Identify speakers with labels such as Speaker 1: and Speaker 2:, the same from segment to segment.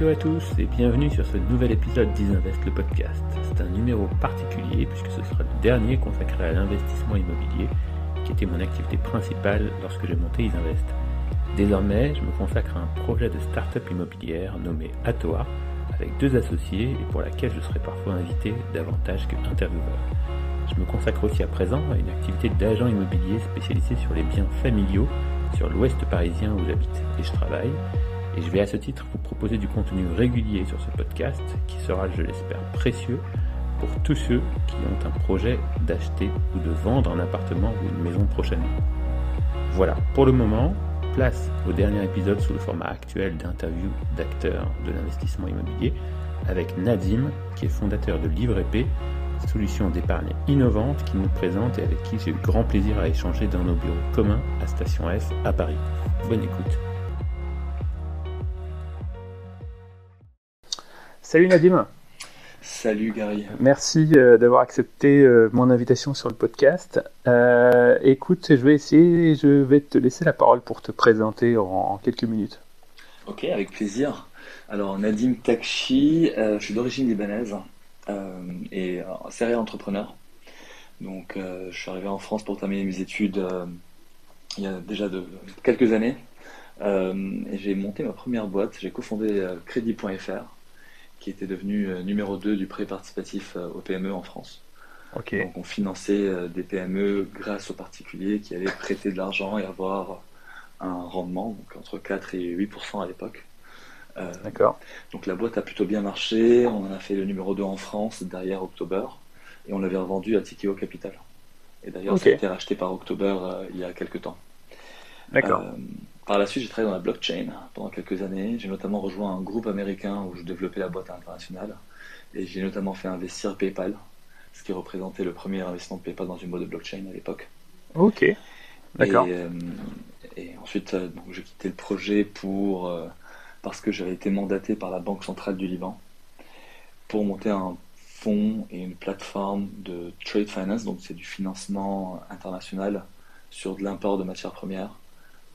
Speaker 1: Hello à tous et bienvenue sur ce nouvel épisode d'Isinvest le podcast. C'est un numéro particulier puisque ce sera le dernier consacré à l'investissement immobilier qui était mon activité principale lorsque j'ai monté Isinvest. Désormais, je me consacre à un projet de start-up immobilière nommé Atoa avec deux associés et pour laquelle je serai parfois invité davantage que intervieweur. Je me consacre aussi à présent à une activité d'agent immobilier spécialisé sur les biens familiaux sur l'ouest parisien où j'habite et je travaille. Et je vais à ce titre vous proposer du contenu régulier sur ce podcast qui sera, je l'espère, précieux pour tous ceux qui ont un projet d'acheter ou de vendre un appartement ou une maison prochainement. Voilà, pour le moment, place au dernier épisode sous le format actuel d'interview d'acteurs de l'investissement immobilier avec Nadim, qui est fondateur de Livre Épée, solution d'épargne innovante qu'il nous présente et avec qui j'ai eu grand plaisir à échanger dans nos bureaux communs à Station F à Paris. Bonne écoute. Salut Nadim.
Speaker 2: Salut Gary.
Speaker 1: Merci euh, d'avoir accepté euh, mon invitation sur le podcast. Euh, écoute, je vais essayer, je vais te laisser la parole pour te présenter en, quelques minutes.
Speaker 2: Ok, avec plaisir. Alors Nadim Takchi, je suis d'origine libanaise et serial entrepreneur. Donc je suis arrivé en France pour terminer mes études il y a déjà de, quelques années. j'ai monté ma première boîte, j'ai cofondé Crédit.fr qui était devenu euh, numéro 2 du prêt participatif euh, aux PME en France. Donc on finançait euh, des PME grâce aux particuliers qui allaient prêter de l'argent et avoir un rendement, donc entre 4 et 8% à l'époque.
Speaker 1: D'accord.
Speaker 2: Donc la boîte a plutôt bien marché, on en a fait le numéro 2 en France derrière October, et on l'avait revendu à Tikeo Capital. Et d'ailleurs, ça a été racheté par October il y a quelques temps.
Speaker 1: D'accord.
Speaker 2: Par la suite, j'ai travaillé dans la blockchain pendant quelques années. J'ai notamment rejoint un groupe américain où je développais la boîte internationale. Et j'ai notamment fait investir PayPal, ce qui représentait le premier investissement de PayPal dans une boîte de blockchain à l'époque.
Speaker 1: Ok, d'accord.
Speaker 2: Et, euh, ensuite, euh, j'ai quitté le projet pour, euh, parce que j'avais été mandaté par la Banque centrale du Liban pour monter un fonds et une plateforme de trade finance, donc c'est du financement international sur de l'import de matières premières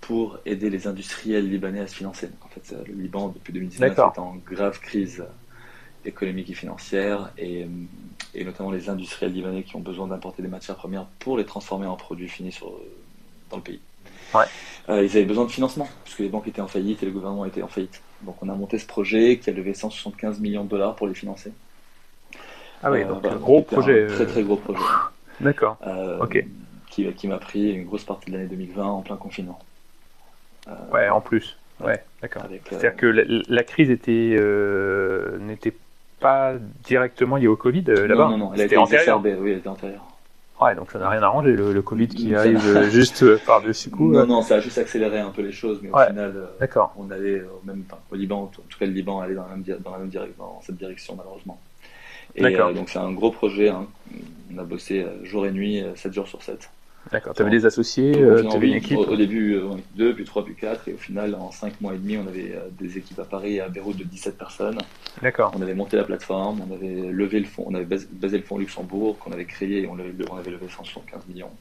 Speaker 2: pour aider les industriels libanais à se financer. en fait, le Liban, depuis 2019, est en grave crise économique et financière, et, notamment les industriels libanais qui ont besoin d'importer des matières premières pour les transformer en produits finis sur, dans le pays. Euh, ils avaient besoin de financement, puisque les banques étaient en faillite et le gouvernement était en faillite. Donc on a monté ce projet qui a levé 175 millions de dollars pour les financer.
Speaker 1: Ah oui, euh, donc un gros projet.
Speaker 2: très très gros projet.
Speaker 1: D'accord.
Speaker 2: Euh,
Speaker 1: ok.
Speaker 2: Qui, qui m'a pris une grosse partie de l'année 2020 en plein confinement.
Speaker 1: Euh, ouais, en plus. Ouais, d'accord. Euh, C'est-à-dire que la, crise était euh, n'était pas directement liée au Covid là-bas.
Speaker 2: Non, non, non, elle était antérieure. Oui, elle était antérieure.
Speaker 1: Ouais, donc ça n'a rien arrangé le, Covid qui arrive juste par-dessus coup.
Speaker 2: Non, non, ça a juste accéléré un peu les choses, mais au final, on allait au même, au Liban, en tout cas le Liban allait dans la même, dans la même direction, dans cette direction malheureusement. Et donc c'est un gros projet. Hein. On a bossé jour et nuit, 7 jours sur 7.
Speaker 1: D'accord, tu avais des associés, euh, tu avais une équipe
Speaker 2: Au, début, euh, deux, puis trois, puis quatre, et au final, en cinq mois et demi, on avait euh, des équipes à Paris et à Beyrouth de 17 personnes.
Speaker 1: D'accord.
Speaker 2: On avait monté la plateforme, on avait levé le fonds, on avait basé le fonds Luxembourg, qu'on avait créé, et on avait, on avait levé 175 millions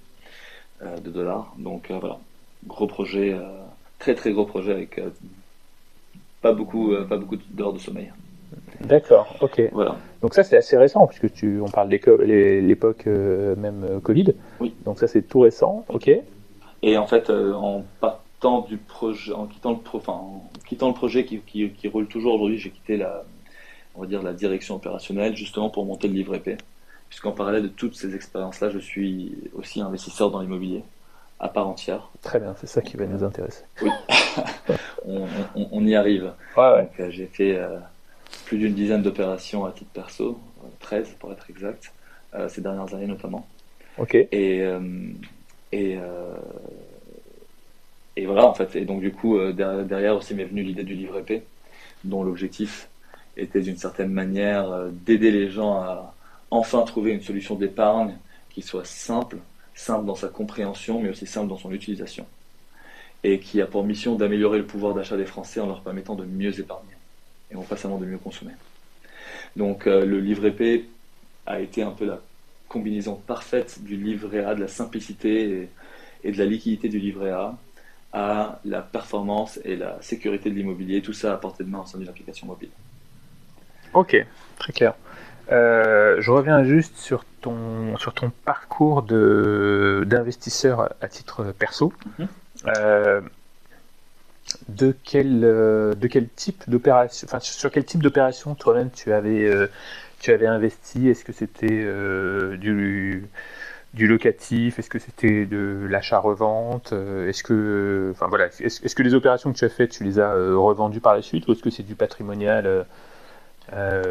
Speaker 2: de dollars. Donc voilà, gros projet, très très gros projet avec pas beaucoup, pas beaucoup d'heures de sommeil.
Speaker 1: D'accord, ok.
Speaker 2: Voilà.
Speaker 1: Donc ça c'est assez récent puisque tu, on parle de l'époque euh, même euh, Covid.
Speaker 2: Oui.
Speaker 1: Donc ça c'est tout récent, ok.
Speaker 2: Et en fait, euh, en partant du projet, en quittant le, enfin, en quittant le projet qui, qui, qui roule toujours aujourd'hui, j'ai quitté la, on va dire la direction opérationnelle justement pour monter le livre épais. Puisqu'en parallèle de toutes ces expériences-là, je suis aussi investisseur dans l'immobilier à part entière.
Speaker 1: Très bien, c'est ça qui va nous intéresser.
Speaker 2: Oui, on, on, on, y arrive.
Speaker 1: Ouais,
Speaker 2: Donc j'ai fait plus d'une dizaine d'opérations à titre perso, 13 pour être exact, euh, ces dernières années notamment.
Speaker 1: Ok.
Speaker 2: Et, euh, et, euh, et voilà, en fait. Et donc, du coup, derrière aussi m'est venue l'idée du livre épais, dont l'objectif était d'une certaine manière d'aider les gens à enfin trouver une solution d'épargne qui soit simple, simple dans sa compréhension, mais aussi simple dans son utilisation. Et qui a pour mission d'améliorer le pouvoir d'achat des Français en leur permettant de mieux épargner et non pas seulement de mieux consommer. Donc euh, le livre épais a été un peu la combinaison parfaite du livret A, de la simplicité et, de la liquidité du livret A, à la performance et la sécurité de l'immobilier, tout ça à portée de main au sein d'une application mobile.
Speaker 1: Ok, très clair. Euh, je reviens juste sur ton, sur ton parcours d'investisseur à titre perso. Mhm. Euh, euh, de quel type d'opération, enfin, sur quel type d'opération toi-même tu avais, tu avais investi? Est-ce que c'était du, du locatif? Est-ce que c'était de l'achat-revente? Est-ce que, enfin voilà, est-ce, que les opérations que tu as faites, tu les as revendues par la suite, ou est-ce que c'est du patrimonial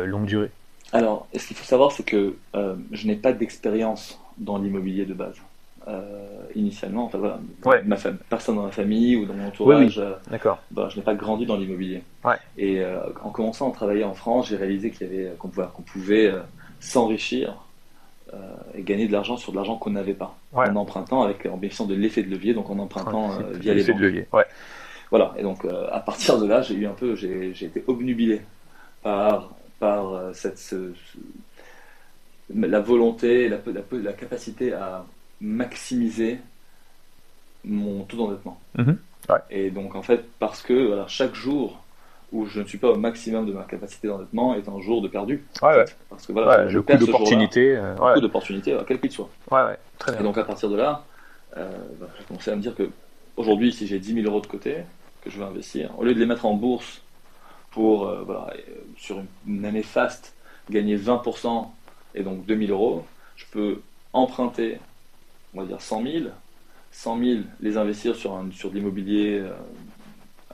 Speaker 1: longue durée?
Speaker 2: Alors, ce qu'il faut savoir, c'est que euh, je n'ai pas d'expérience dans l'immobilier de base. Euh, initialement, enfin voilà, ma personne dans ma famille ou dans mon entourage, euh, bah, je n'ai pas grandi dans l'immobilier. Et en commençant à travailler en France, j'ai réalisé qu'il y avait qu'on pouvait, qu'on pouvait s'enrichir et gagner de l'argent sur de l'argent qu'on n'avait pas, en empruntant avec en bénéficiant de l'effet de levier, donc en empruntant via les banques. De levier. Voilà. Et donc à partir de là, j'ai eu un peu, j'ai été obnubilé par par euh, cette, la volonté, la, la, capacité à maximiser mon taux d'endettement. Mhm. Et donc, en fait, parce que chaque jour où je ne suis pas au maximum de ma capacité d'endettement est un jour de perdu.
Speaker 1: Parce que voilà, je perds d'opportunités.
Speaker 2: Euh, beaucoup d'opportunités, quel qu'il soit. Et donc, à partir de là, euh, bah, j'ai commencé à me dire que aujourd'hui, si j'ai 10 000 euros de côté, que je veux investir, au lieu de les mettre en bourse pour, euh, voilà, sur une, année faste, gagner 20% et donc 2000 euros, je peux emprunter, on va dire 100 000, 100 000, les investir sur, un, sur de l'immobilier, euh,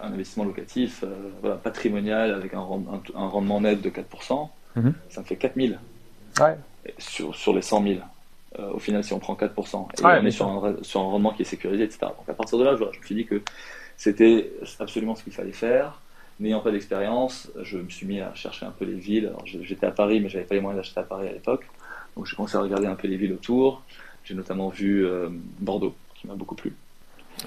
Speaker 2: un investissement locatif, euh, voilà, patrimonial, avec un, un, rendement net de 4%, mhm. ça me fait 4 000 ouais. sur, sur les 100 000. au final, si on prend 4%, et on est sur un, sur un rendement qui est sécurisé, etc. Donc à partir de là, je me suis dit que c'était absolument ce qu'il fallait faire. N'ayant pas d'expérience, je me suis mis à chercher un peu les villes. J'étais à Paris, mais j'avais pas les moyens d'acheter à Paris à l'époque. Donc j'ai commencé à regarder un peu les villes autour. J'ai notamment vu euh, Bordeaux, qui m'a beaucoup plu.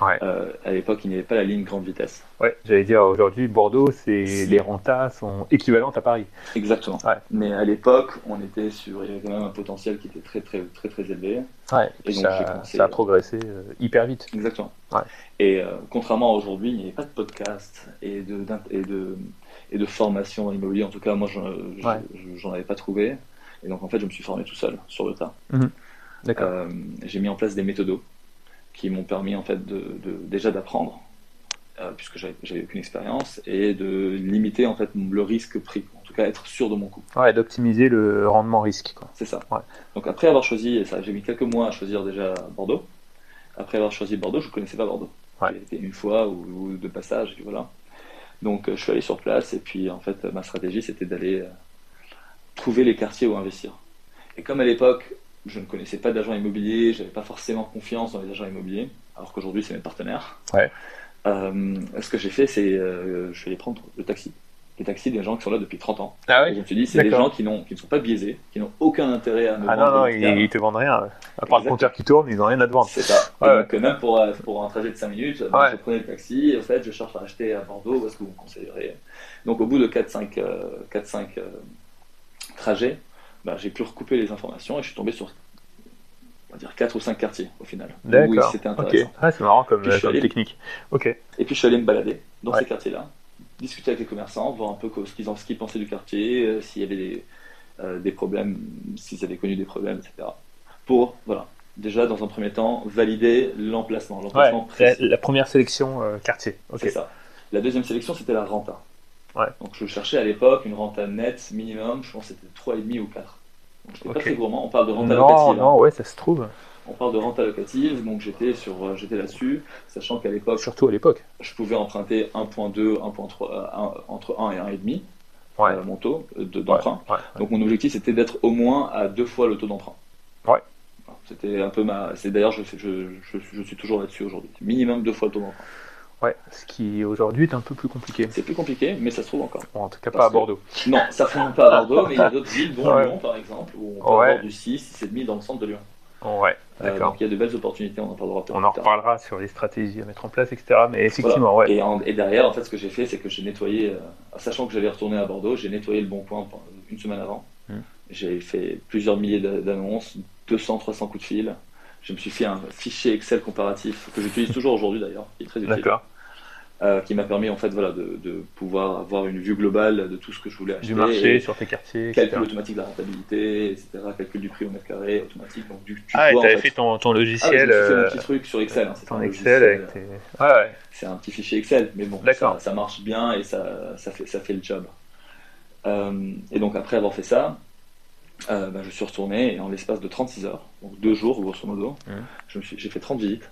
Speaker 2: Euh, à l'époque, il n'y avait pas la ligne grande vitesse.
Speaker 1: Ouais, j'allais dire aujourd'hui, Bordeaux, c'est les rentas sont équivalentes à Paris.
Speaker 2: Exactement. Mais à l'époque, on était sur, il y avait quand même un potentiel qui était très très très très élevé.
Speaker 1: Ouais, et, donc ça, ça, a progressé euh, hyper vite.
Speaker 2: Exactement. Et euh, contrairement à aujourd'hui, il n'y avait pas de podcast et de, et de, et de formation dans l'immobilier. En tout cas, moi, j'en avais pas trouvé. Et donc, en fait, je me suis formé tout seul sur le tas. Mhm. D'accord. J'ai mis en place des méthodos qui m'ont permis en fait de, déjà d'apprendre euh, puisque j'avais aucune expérience et de limiter en fait le risque pris en tout cas être sûr de mon coup
Speaker 1: ouais d'optimiser le rendement risque
Speaker 2: c'est ça. Donc après avoir choisi ça j'ai mis quelques mois à choisir déjà Bordeaux. Après avoir choisi Bordeaux je connaissais pas Bordeaux. Ouais. été une fois ou, de passage et voilà. Donc euh, je suis allé sur place et puis en fait ma stratégie c'était d'aller euh, trouver les quartiers où investir. Et comme à l'époque je ne connaissais pas d'agent immobilier, j'avais pas forcément confiance dans les agents immobiliers, alors qu'aujourd'hui c'est mes partenaires. Ouais. Euh, ce que j'ai fait, c'est euh, je suis allé prendre le taxi. Les taxis des gens qui sont là depuis 30 ans. Ah oui. Et je me suis dit, c'est des gens qui, qui ne sont pas biaisés, qui n'ont aucun intérêt à me
Speaker 1: ah vendre. Ah non, non, ils, ne te vendent rien. À part le compteur qui tourne, ils n'ont rien à te vendre.
Speaker 2: C'est ça. donc, même pour, euh, pour un trajet de 5 minutes, je prenais le taxi, et en fait, je cherche à acheter à Bordeaux, parce que vous me conseillerez. Donc, au bout de 4-5 trajets, bah, j'ai pu recouper les informations et je suis tombé sur on va dire 4 ou 5 quartiers au final.
Speaker 1: D'accord. c'était intéressant. Ah, c'est marrant comme, technique. Ok.
Speaker 2: Et puis je suis allé me balader dans ces quartiers-là, discuter avec les commerçants, voir un peu ce qu'ils, pensaient du quartier, euh, s'il y avait des, euh, des problèmes, s'ils avaient connu des problèmes, etc. Pour, voilà, déjà dans un premier temps, valider l'emplacement. l'emplacement
Speaker 1: ouais, la, première sélection euh, quartier.
Speaker 2: C'est ça. La deuxième sélection, c'était la renta. Ouais. Donc je cherchais à l'époque une renta nette minimum, je pense que c'était 3,5 ou 4. Donc j'étais pas très gourmand, on parle de renta locative.
Speaker 1: Non, hein. ouais, ça se trouve.
Speaker 2: On parle de renta locative, donc j'étais sur, euh, j'étais là-dessus, sachant qu'à l'époque.
Speaker 1: Surtout à l'époque.
Speaker 2: Je pouvais emprunter 1.2, 1.3, entre 1 et 1,5 ouais. euh, mon taux d'emprunt. donc mon objectif c'était d'être au moins à deux fois le taux d'emprunt. Ouais. C'était un peu ma. C'est d'ailleurs je, je, je, je, suis toujours là-dessus aujourd'hui. Minimum deux fois le taux d'emprunt.
Speaker 1: Ouais, ce qui aujourd'hui est un peu plus compliqué.
Speaker 2: C'est plus compliqué, mais ça se trouve encore.
Speaker 1: en tout cas pas à Bordeaux.
Speaker 2: Non, ça ne fonctionne pas à Bordeaux, mais il y a d'autres villes, dont Lyon par exemple, où on peut avoir du 6, 6,5 dans le centre de Lyon.
Speaker 1: Ouais, euh,
Speaker 2: donc il y a de belles opportunités, on en parlera
Speaker 1: On en reparlera sur les stratégies à mettre en place, etc. Mais effectivement, ouais.
Speaker 2: Et, derrière, en fait, ce que j'ai fait, c'est que j'ai nettoyé, euh, sachant que j'allais retourner à Bordeaux, j'ai nettoyé le bon coin une semaine avant. Hmm. J'ai fait plusieurs milliers d'annonces, 200, 300 coups de fil. je me suis fait un fichier Excel comparatif que j'utilise toujours aujourd'hui d'ailleurs, qui est très utile.
Speaker 1: D'accord.
Speaker 2: Euh, qui m'a permis en fait voilà, de, de, pouvoir avoir une vue globale de tout ce que je voulais acheter.
Speaker 1: Du marché, sur tes quartiers, etc.
Speaker 2: Calcul automatique de la rentabilité, etc. Calcul du prix au mètre carré automatique. Donc, du,
Speaker 1: tu ah, et t'avais fait, fait ton, ton logiciel.
Speaker 2: Ah, fait mon petit truc sur Excel. Hein,
Speaker 1: ton Excel avec tes... ouais, ouais.
Speaker 2: C'est un petit fichier Excel, mais bon, ça, ça, marche bien et ça, ça, fait, ça fait le job. Euh, et donc après avoir fait ça, euh, bah, je suis retourné et en l'espace de 36 heures, donc deux jours grosso modo, mmh. j'ai fait 30 visites.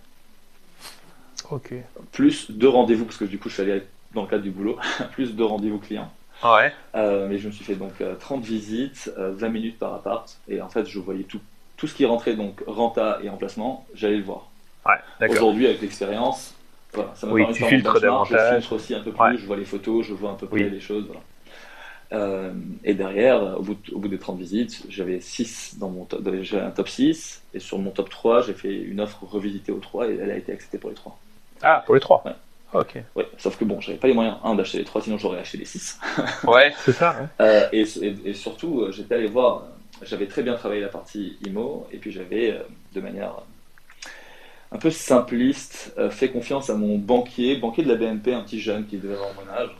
Speaker 2: Plus deux rendez-vous, parce que du coup je suis allé dans le cadre du boulot, plus deux rendez-vous clients.
Speaker 1: Ah ouais.
Speaker 2: Euh, mais je me suis fait donc 30 visites, 20 minutes par appart, et en fait je voyais tout, tout ce qui rentrait, donc renta et emplacement, j'allais le voir.
Speaker 1: Ouais,
Speaker 2: Aujourd'hui avec l'expérience, voilà, ça m'a
Speaker 1: oui, tu filtres davantage.
Speaker 2: Je filtre aussi un peu plus, je vois les photos, je vois un peu plus les choses. Voilà. Euh, et derrière, au bout, au bout des 30 visites, j'avais 6 dans mon top, j'avais un top 6, et sur mon top 3, j'ai fait une offre revisitée aux 3, et elle a été acceptée pour les 3.
Speaker 1: Ah, pour les 3
Speaker 2: Ouais.
Speaker 1: ok.
Speaker 2: Ouais, sauf que bon, j'avais pas les moyens, un, d'acheter les 3, sinon j'aurais acheté les 6.
Speaker 1: ouais, c'est ça. Ouais.
Speaker 2: Euh, et, et, surtout, euh, j'étais allé voir, j'avais très bien travaillé la partie IMO, et puis j'avais, de manière un peu simpliste, euh, fait confiance à mon banquier, banquier de la BNP, un petit jeune qui devait avoir mon âge,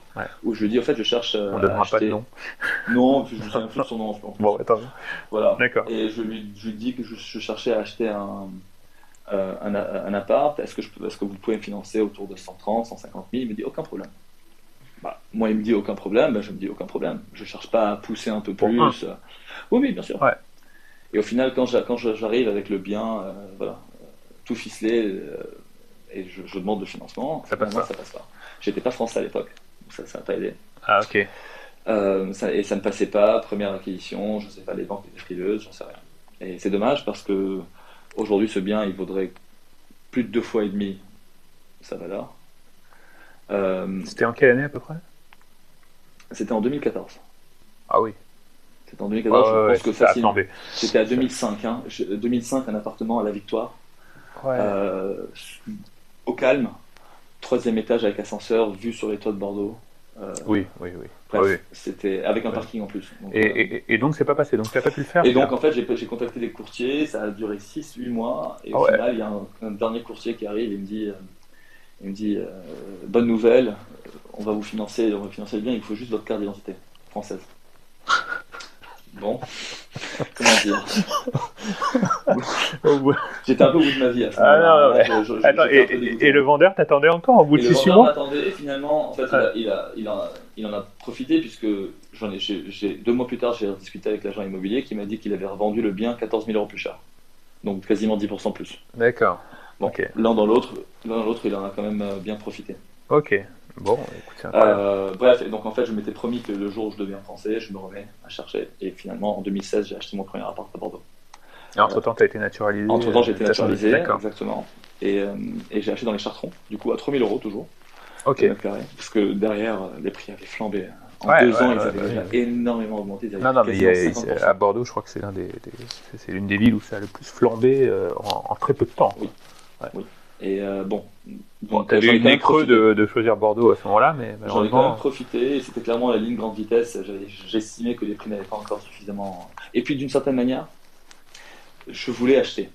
Speaker 2: où je lui dis en fait je cherche
Speaker 1: euh, On à acheter... pas de nom.
Speaker 2: Non, je ne sais plus de son nom.
Speaker 1: Bon, attends.
Speaker 2: Voilà.
Speaker 1: D'accord.
Speaker 2: Et je lui, je lui dis que je, cherchais à acheter un, euh, un, un, appart. Est-ce que, je, est-ce que vous pouvez me financer autour de 130, 150 000 Il me dit aucun problème. Bah, moi, il me dit aucun problème, bah, je me dis aucun problème. Je cherche pas à pousser un peu plus. Oui, oui, bien sûr.
Speaker 1: Ouais.
Speaker 2: Et au final, quand, quand j'arrive avec le bien, voilà, tout ficelé euh, et je, demande de financement.
Speaker 1: Ça passe pas.
Speaker 2: Ça passe pas. J'étais pas français à l'époque, ça n'a pas aidé.
Speaker 1: Ah ok.
Speaker 2: Euh, et ça ne passait pas, première acquisition, je sais pas, les banques étaient frileuses, j'en sais rien. Et c'est dommage parce que aujourd'hui ce bien il vaudrait plus de deux fois et demi sa valeur.
Speaker 1: Euh, C'était en quelle année à peu près?
Speaker 2: C'était en 2014.
Speaker 1: Ah oui.
Speaker 2: C'était en 2014, je pense que facilement. C'était à 2005, hein. 2005 un appartement à la Victoire. Euh, au calme, troisième étage avec ascenseur, vue sur les toits de Bordeaux.
Speaker 1: Euh, oui, oui, oui.
Speaker 2: C'était avec un parking en plus.
Speaker 1: Donc, et, euh, et, donc c'est pas passé, donc tu n'as pas pu le faire.
Speaker 2: Et donc en fait j'ai contacté des courtiers, ça a duré 6-8 mois, et au final il y a un, dernier courtier qui arrive. Et me dit, il me dit bonne nouvelle, on va vous financer, on va financer le bien, il faut juste votre carte d'identité française. Bon, comment dire J'étais un peu au bout de ma vie à ce
Speaker 1: moment-là. Ah, non, je, Attends, et, le vendeur t'attendait encore au bout de 6 mois Le
Speaker 2: vendeur m'attendait finalement, en fait, il, a, il, a, il, en a profité puisque j'en ai, j'ai, deux mois plus tard, j'ai discuté avec l'agent immobilier qui m'a dit qu'il avait revendu le bien 14 000 euros plus cher. Donc quasiment 10% plus.
Speaker 1: D'accord.
Speaker 2: Bon, l'un dans l'autre, l'un dans l'autre, il en a quand même euh, bien profité.
Speaker 1: Ok. Bon, écoute,
Speaker 2: euh, bref, donc en fait, je m'étais promis que le jour où je deviens français, je me remets à chercher. Et finalement, en 2016, j'ai acheté mon premier appart à Bordeaux.
Speaker 1: Et entre-temps, tu as été naturalisé
Speaker 2: Entre temps, j'ai été naturalisé, exactement. Et, euh, et j'ai acheté dans les Chartrons, du coup, à 3000 euros toujours.
Speaker 1: Ok.
Speaker 2: Parce que derrière, les prix avaient flambé. En deux ans, ils avaient énormément augmenté.
Speaker 1: non, non, mais à Bordeaux, je crois que c'est l'une des, des, l'une des villes où ça a le plus flambé euh, en, très peu de temps.
Speaker 2: Oui. oui. Et euh, bon.
Speaker 1: Bon, t'as eu une creux de, de, choisir Bordeaux à ce moment-là, mais
Speaker 2: J'en ai quand même profité, et c'était clairement la ligne grande vitesse. J'estimais que les prix n'avaient pas encore suffisamment. Et puis d'une certaine manière, je voulais acheter.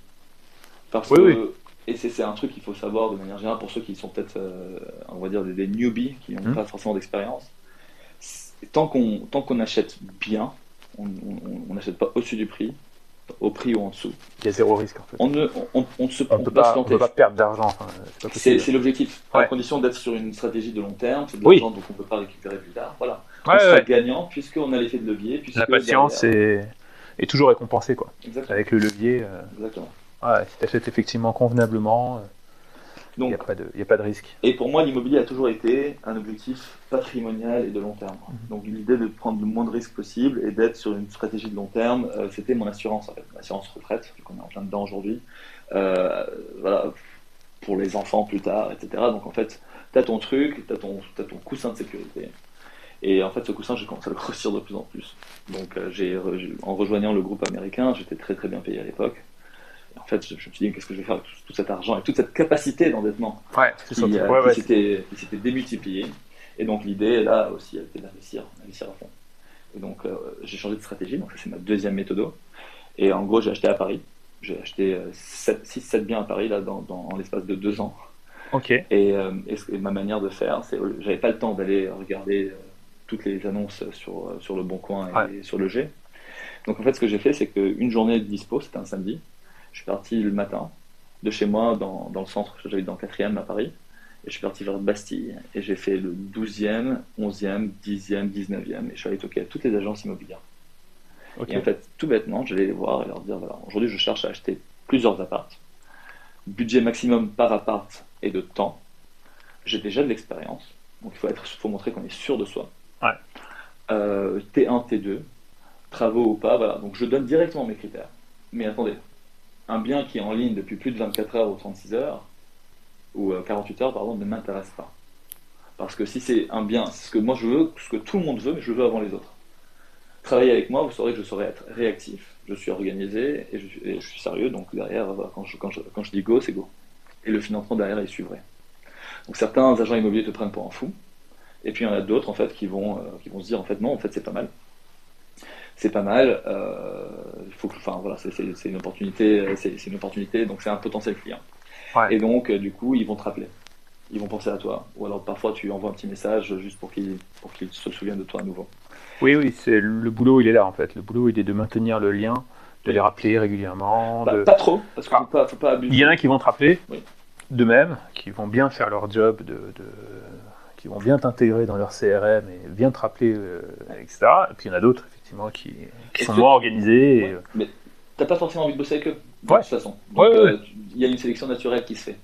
Speaker 2: Parce que, et c'est un truc qu'il faut savoir de manière générale pour ceux qui sont peut-être, euh, on va dire, des, newbies, qui n'ont mmh. pas forcément d'expérience. Tant qu'on qu'on achète bien, on n'achète pas au-dessus du prix, au prix ou en dessous.
Speaker 1: Il y a zéro risque en fait.
Speaker 2: On ne on, on se,
Speaker 1: on peut, pas, se peut pas perdre d'argent. Enfin,
Speaker 2: c'est l'objectif. À condition d'être sur une stratégie de long terme, c'est de l'argent donc on ne peut pas récupérer plus tard. Voilà. on sera gagnant puisqu'on a l'effet de levier.
Speaker 1: La patience est... est... toujours récompensée quoi.
Speaker 2: Exactement.
Speaker 1: Avec le levier. Euh...
Speaker 2: Exactement.
Speaker 1: Ouais, si tu achètes effectivement convenablement. Euh... Il n'y a, a, pas de risque.
Speaker 2: Et pour moi, l'immobilier a toujours été un objectif patrimonial et de long terme. Mhm. Donc l'idée de prendre le moins de risques possible et d'être sur une stratégie de long terme, euh, c'était mon assurance, en fait, mon assurance retraite, vu qu'on est en plein dedans aujourd'hui. Euh, voilà, pour les enfants plus tard, etc. Donc en fait, tu as ton truc, tu as ton, as ton coussin de sécurité. Et en fait, ce coussin, j'ai commencé à le grossir de plus en plus. Donc, euh, j'ai, en rejoignant le groupe américain, j'étais très très bien payé à l'époque en fait, je, me suis dit, qu'est-ce que je vais faire avec tout, cet argent et toute cette capacité d'endettement
Speaker 1: ouais,
Speaker 2: qui, euh, s'était démultipliée. Et donc, l'idée, là aussi, a été d'investir, d'investir à fond. Et donc, euh, j'ai changé de stratégie. Donc, ça, c'est ma deuxième méthode. Et en gros, j'ai acheté à Paris. J'ai acheté 6-7 biens à Paris là, dans, dans l'espace de deux ans.
Speaker 1: Ok.
Speaker 2: Et, et, ma manière de faire, c'est j'avais pas le temps d'aller regarder toutes les annonces sur, sur le Bon Coin et sur le G. Donc en fait, ce que j'ai fait, c'est qu'une journée de dispo, c'était un samedi, je suis parti le matin de chez moi dans, dans le centre, j'avais dans le 4e à Paris, et je suis parti vers Bastille, et j'ai fait le 12e, 11e, 10e, 19e, et je suis allé toquer à toutes les agences immobilières. Et en fait, tout bêtement, j'allais les voir et leur dire, voilà, aujourd'hui je cherche à acheter plusieurs appartes, budget maximum par appart et de temps, j'ai déjà de l'expérience, donc il faut, être, faut montrer qu'on est sûr de soi.
Speaker 1: Ouais.
Speaker 2: Euh, T1, T2, travaux ou pas, voilà. Donc je donne directement mes critères. Mais attendez, un bien qui est en ligne depuis plus de 24 heures ou 36 heures, ou 48 euh, heures, pardon, ne m'intéresse pas. Parce que si c'est un bien, ce que moi je veux, ce que tout le monde veut, mais je veux avant les autres. Travaillez avec moi, vous saurez que je saurai être réactif, je suis organisé et je, suis sérieux, donc derrière, quand je, quand, je, quand je dis go, c'est go. Et le financement derrière, il suivrait. Donc certains agents immobiliers te prennent pour un fou, et puis il y en a d'autres en fait qui vont, euh, qui vont se dire en fait non, en fait c'est pas mal c'est pas mal. Euh, faut que, enfin voilà, c'est une opportunité, c'est une opportunité, donc c'est un potentiel client. Et donc euh, du coup, ils vont te rappeler, ils vont penser à toi, ou alors parfois tu envoies un petit message juste pour qu'ils qu'ils se souviennent de toi à nouveau.
Speaker 1: Oui, oui, c'est le boulot, il est là en fait. Le boulot, il est de maintenir le lien, de les rappeler régulièrement.
Speaker 2: Bah, Pas trop, parce qu'il ah. faut, pas, abuser.
Speaker 1: Il y en a qui vont te rappeler, de même, qui vont bien faire leur job de, qui vont bien t'intégrer dans leur CRM et bien te rappeler, euh, etc. Et puis il y en a d'autres, qui, sont moins organisés. Et...
Speaker 2: Euh, mais t'as pas forcément envie de bosser avec eux,
Speaker 1: de toute
Speaker 2: façon.
Speaker 1: Euh,
Speaker 2: il y a une sélection naturelle qui se fait.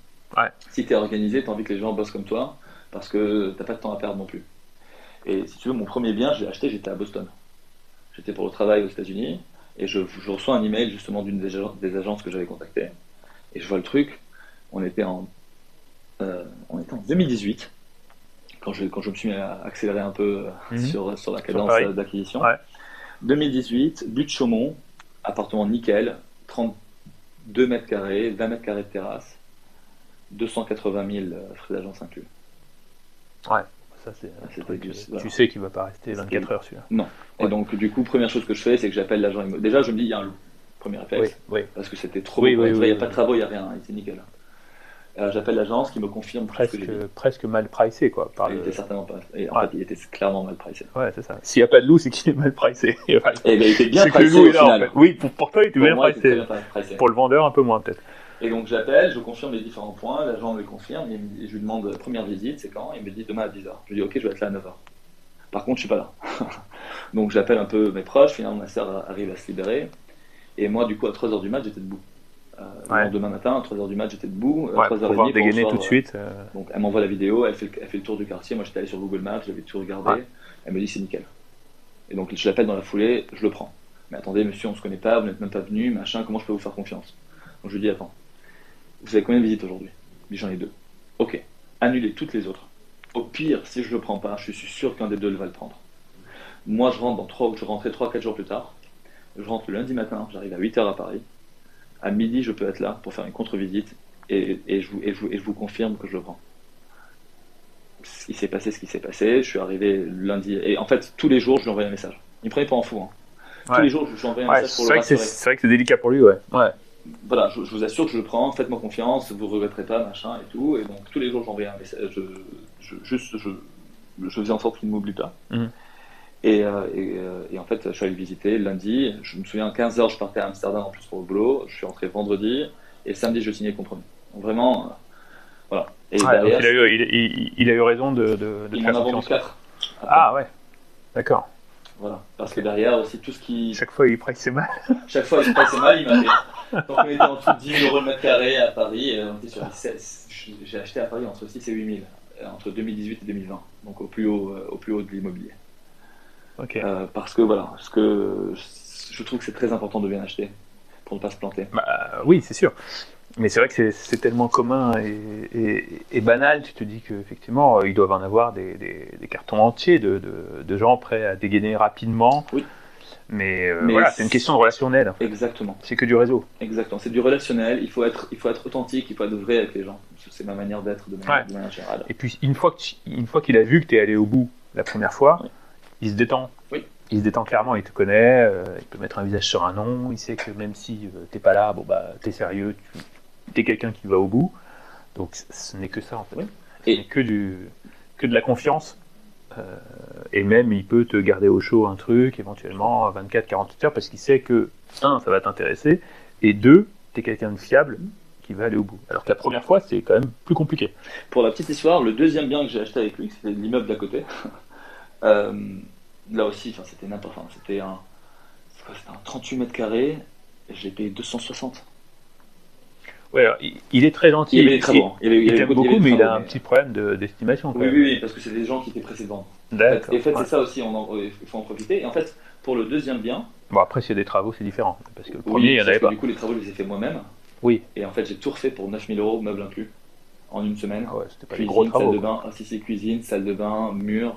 Speaker 2: Si tu es organisé, tu as envie que les gens bossent comme toi, parce que t'as pas de temps à perdre non plus. Et si tu veux, mon premier bien, j'ai acheté, j'étais à Boston. J'étais pour le travail aux États-Unis, et je, reçois un email justement d'une des, agences que j'avais contactées, et je vois le truc. On était en, euh, on était en 2018 quand je, quand je me suis mis à accélérer un peu mhm. sur, sur la cadence d'acquisition. 2018, but de Chaumont, appartement nickel, 32 mètres carrés, 20 mètres carrés de terrasse, 280 000 euh, frais d'agence inclus.
Speaker 1: Ouais, ça c'est. Ah, tu sais qu'il ne va pas rester 24 heures celui-là.
Speaker 2: Non. Et donc, du coup, première chose que je fais, c'est que j'appelle l'agent immobilier. Déjà, je me dis, il y a un loup. Premier réflexe.
Speaker 1: Oui,
Speaker 2: Parce que c'était trop. il n'y a pas de travaux, il n'y a rien. C'est nickel. Euh, j'appelle l'agence qui me confirme
Speaker 1: presque, presque mal pricé quoi.
Speaker 2: Par il était certainement pas. Et en fait, il était clairement mal pricé.
Speaker 1: Ouais, c'est ça. S'il n'y a pas de loup, c'est qu'il est mal pricé.
Speaker 2: et ben, il était bien pricé au final.
Speaker 1: Oui, pour, toi, il était bien pricé. Pour le vendeur, un peu moins peut-être.
Speaker 2: Et donc j'appelle, je confirme les différents points, l'agent me confirme, et je lui demande première visite, c'est quand? Il me dit demain à 10h. Je lui dis ok, je vais être là à 9h. Par contre, je suis pas là. donc j'appelle un peu mes proches, finalement ma soeur arrive à se libérer, et moi du coup à 3h du mat, j'étais debout. Euh, demain matin, à 3h du match, j'étais debout.
Speaker 1: Euh, ouais, 3h30 dégainer tout de suite.
Speaker 2: Euh. Donc elle m'envoie la vidéo, elle fait, le, elle fait, le, tour du quartier. Moi j'étais allé sur Google Maps, j'avais tout regardé. Elle me dit c'est nickel. Et donc je l'appelle dans la foulée, je le prends. Mais attendez monsieur, on se connaît pas, vous n'êtes même pas venu, machin, comment je peux vous faire confiance? Donc je lui dis attends, vous avez combien de visites aujourd'hui? J'en ai deux. Ok, annulez toutes les autres. Au pire, si je le prends pas, je suis sûr qu'un des deux va le prendre. Moi je rentre dans 3, je rentrais 3-4 jours plus tard. Je rentre le lundi matin, j'arrive à 8h à Paris à midi, je peux être là pour faire une contre-visite et, je vous, et, je vous, confirme que je le prends. Il s'est passé ce qui s'est passé. Je suis arrivé lundi et en fait, tous les jours, je lui envoie un message. Il me prenait pas en fou. Hein. Tous les jours, je lui envoie un message pour le rassurer.
Speaker 1: C'est vrai que c'est délicat pour lui, ouais. ouais.
Speaker 2: Voilà, je, vous assure que je le prends, faites-moi confiance, vous ne regretterez pas, machin et tout. Et donc, tous les jours, j'envoie un message. Je, juste, je, je faisais en sorte qu'il ne m'oublie pas. Mhm. Et, euh, euh, et, en fait, je suis allé visiter lundi. Je me souviens, à 15h, je partais à Amsterdam en plus pour le boulot. Je suis rentré vendredi. Et samedi, je signais le compromis. Donc vraiment, euh, voilà.
Speaker 1: Et derrière, il, a eu, il, il, a eu raison de, de, de
Speaker 2: il a vendu 4.
Speaker 1: Ah ouais, d'accord.
Speaker 2: Voilà, parce que derrière aussi tout ce qui.
Speaker 1: Chaque fois il pressait mal.
Speaker 2: Chaque fois il pressait mal, il m'avait. Donc on était en dessous de 10 000 euros le mètre carré à Paris. J'ai acheté à Paris entre 6 et 8 000, entre 2018 et 2020, donc au plus haut, au plus haut de l'immobilier. Euh, parce que voilà, parce que je trouve que c'est très important de bien acheter pour ne pas se planter.
Speaker 1: Bah, oui, c'est sûr. Mais c'est vrai que c'est tellement commun et, banal, tu te dis qu'effectivement, euh, ils doivent en avoir des, cartons entiers de, gens prêts à dégainer rapidement.
Speaker 2: Oui.
Speaker 1: Mais, euh, voilà, c'est une question de relationnel.
Speaker 2: Exactement.
Speaker 1: C'est que du réseau.
Speaker 2: Exactement. C'est du relationnel. Il faut être, il faut être authentique, il faut être vrai avec les gens. C'est ma manière d'être de, manière générale.
Speaker 1: Et puis, une fois qu'il a vu que tu es allé au bout la première fois, il se détend.
Speaker 2: Oui.
Speaker 1: il se détend clairement, il te connaît, euh, il peut mettre un visage sur un nom, il sait que même si euh, t'es pas là, bon bah t'es sérieux, tu es quelqu'un qui va au bout. Donc ce n'est que ça en fait. Ce n'est que, du, que de la confiance. Euh, et même il peut te garder au chaud un truc éventuellement à 24-48 heures parce qu'il sait que, un, ça va t'intéresser, et deux, t'es quelqu'un de fiable qui va aller au bout. Alors que la première fois, c'est quand même plus compliqué.
Speaker 2: Pour la petite histoire, le deuxième bien que j'ai acheté avec lui, c'était l'immeuble d'à côté. Là aussi, c'était n'importe quoi. C'était un, un 38 mètres carrés, et je l'ai payé 260.
Speaker 1: Ouais, il, est très gentil.
Speaker 2: Il, est très bon.
Speaker 1: Il, il, aime beaucoup, mais il a un petit problème d'estimation.
Speaker 2: oui, oui, oui, parce que c'est des gens qui étaient précédents. D'accord. Et en fait, c'est ça aussi, on il faut en profiter. Et en fait, pour le deuxième bien.
Speaker 1: Bon, après, s'il y a des travaux, c'est différent. Parce que le premier, il y en avait pas.
Speaker 2: Du coup, les travaux, je les ai fait moi-même.
Speaker 1: Oui.
Speaker 2: Et en fait, j'ai tout refait pour 9000 euros, meubles inclus, en une semaine.
Speaker 1: Ah ouais, c'était pas
Speaker 2: cuisine,
Speaker 1: gros travaux.
Speaker 2: Salle de bain, ah, si, si, cuisine, salle de bain, mur.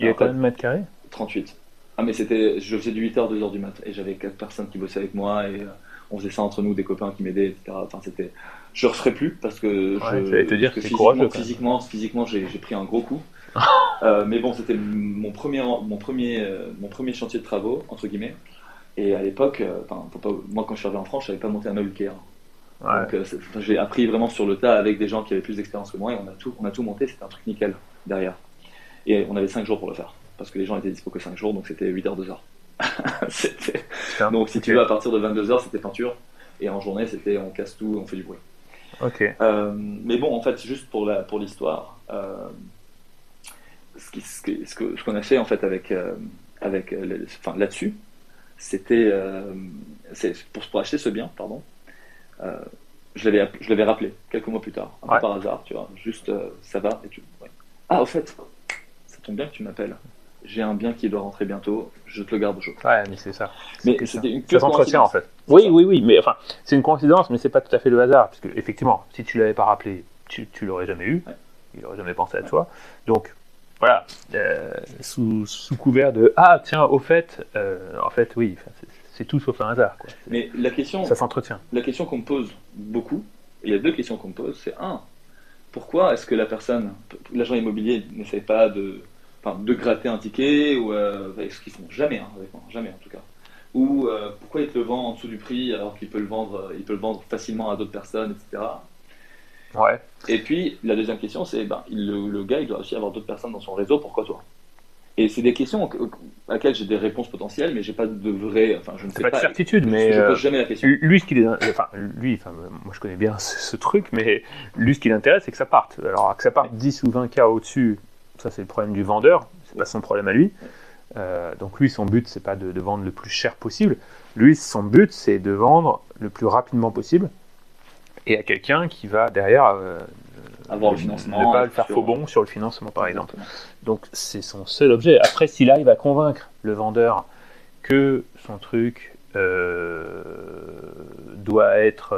Speaker 1: Il y a combien de mètres carrés?
Speaker 2: 38. Ah, mais c'était. Je faisais du 8h, 2h du mat. Et j'avais 4 personnes qui bossaient avec moi. Et euh, on faisait ça entre nous, des copains qui m'aidaient, etc. Enfin, c'était. Je referai plus parce que.
Speaker 1: Ouais, te dire que,
Speaker 2: c'est
Speaker 1: courageux.
Speaker 2: Physiquement, physiquement j'ai pris un gros coup. euh, mais bon, c'était mon premier, mon, premier, euh, mon premier chantier de travaux, entre guillemets. Et à l'époque, moi quand je suis arrivé en France, je savais pas monter un meuble Ikea. Donc euh, j'ai appris vraiment sur le tas avec des gens qui avaient plus d'expérience que moi et on a tout, on a tout monté, c'était un truc nickel derrière. Et on avait 5 jours pour le faire parce que les gens étaient dispo que 5 jours, donc c'était 8 heures, 2 heures. donc si tu veux, à partir de 22 heures, c'était peinture et en journée, c'était on casse tout, on fait du bruit.
Speaker 1: Ok.
Speaker 2: Euh, mais bon, en fait, juste pour la pour l'histoire, euh, ce, ce, ce qu'on a fait en fait avec avec enfin là-dessus, c'était pour, pour acheter ce bien, pardon. Euh, je l'avais rappelé quelques mois plus tard, un peu par hasard, tu vois, juste euh, ça va et tu. Ah, au fait, ça tombe bien que tu m'appelles. J'ai un bien qui doit rentrer bientôt, je te le garde au chaud.
Speaker 1: Ouais, mais c'est ça.
Speaker 2: Mais c'était une
Speaker 1: ça s'entretient en fait. Oui, oui, oui, mais enfin, c'est une coïncidence, mais c'est pas tout à fait le hasard, parce que effectivement, si tu l'avais pas rappelé, tu, tu l'aurais jamais eu, il aurait jamais pensé à toi. Donc, voilà, euh, sous, sous, couvert de ah tiens, au fait, en fait, oui, c'est tout sauf un hasard. Quoi.
Speaker 2: Mais la question,
Speaker 1: ça s'entretient.
Speaker 2: La question qu'on me pose beaucoup, il y a deux questions qu'on me pose, c'est un, pourquoi est-ce que la personne, l'agent immobilier, n'essaie pas de, enfin, de gratter un ticket ou euh, ce qu'ils font jamais, hein, avec moi, jamais en tout cas. Ou euh, pourquoi il te le vend en dessous du prix alors qu'il peut le vendre, il peut le vendre facilement à d'autres personnes, etc.
Speaker 1: Ouais.
Speaker 2: Et puis la deuxième question, c'est ben, le, le, gars, il doit aussi avoir d'autres personnes dans son réseau. Pourquoi toi? Et c'est des questions à laquelle j'ai des réponses potentielles, mais j'ai pas de vrai. Enfin, je ne sais
Speaker 1: pas. de certitude, mais.
Speaker 2: Je, pose jamais la question.
Speaker 1: Lui, ce qui est, enfin, lui, enfin, moi je connais bien ce, truc, mais lui, ce qui l'intéresse, c'est que ça parte. Alors, que ça parte 10 ou 20 k au-dessus, ça c'est le problème du vendeur, c'est pas son problème à lui. Euh, donc lui, son but, c'est pas de, vendre le plus cher possible. Lui, son but, c'est de vendre le plus rapidement possible et à quelqu'un qui va derrière euh,
Speaker 2: avoir le financement.
Speaker 1: Ne pas le faire faux bon sur le financement, par exemple. Donc, c'est son seul objet. Après, s'il arrive à convaincre le vendeur que son truc euh, doit être,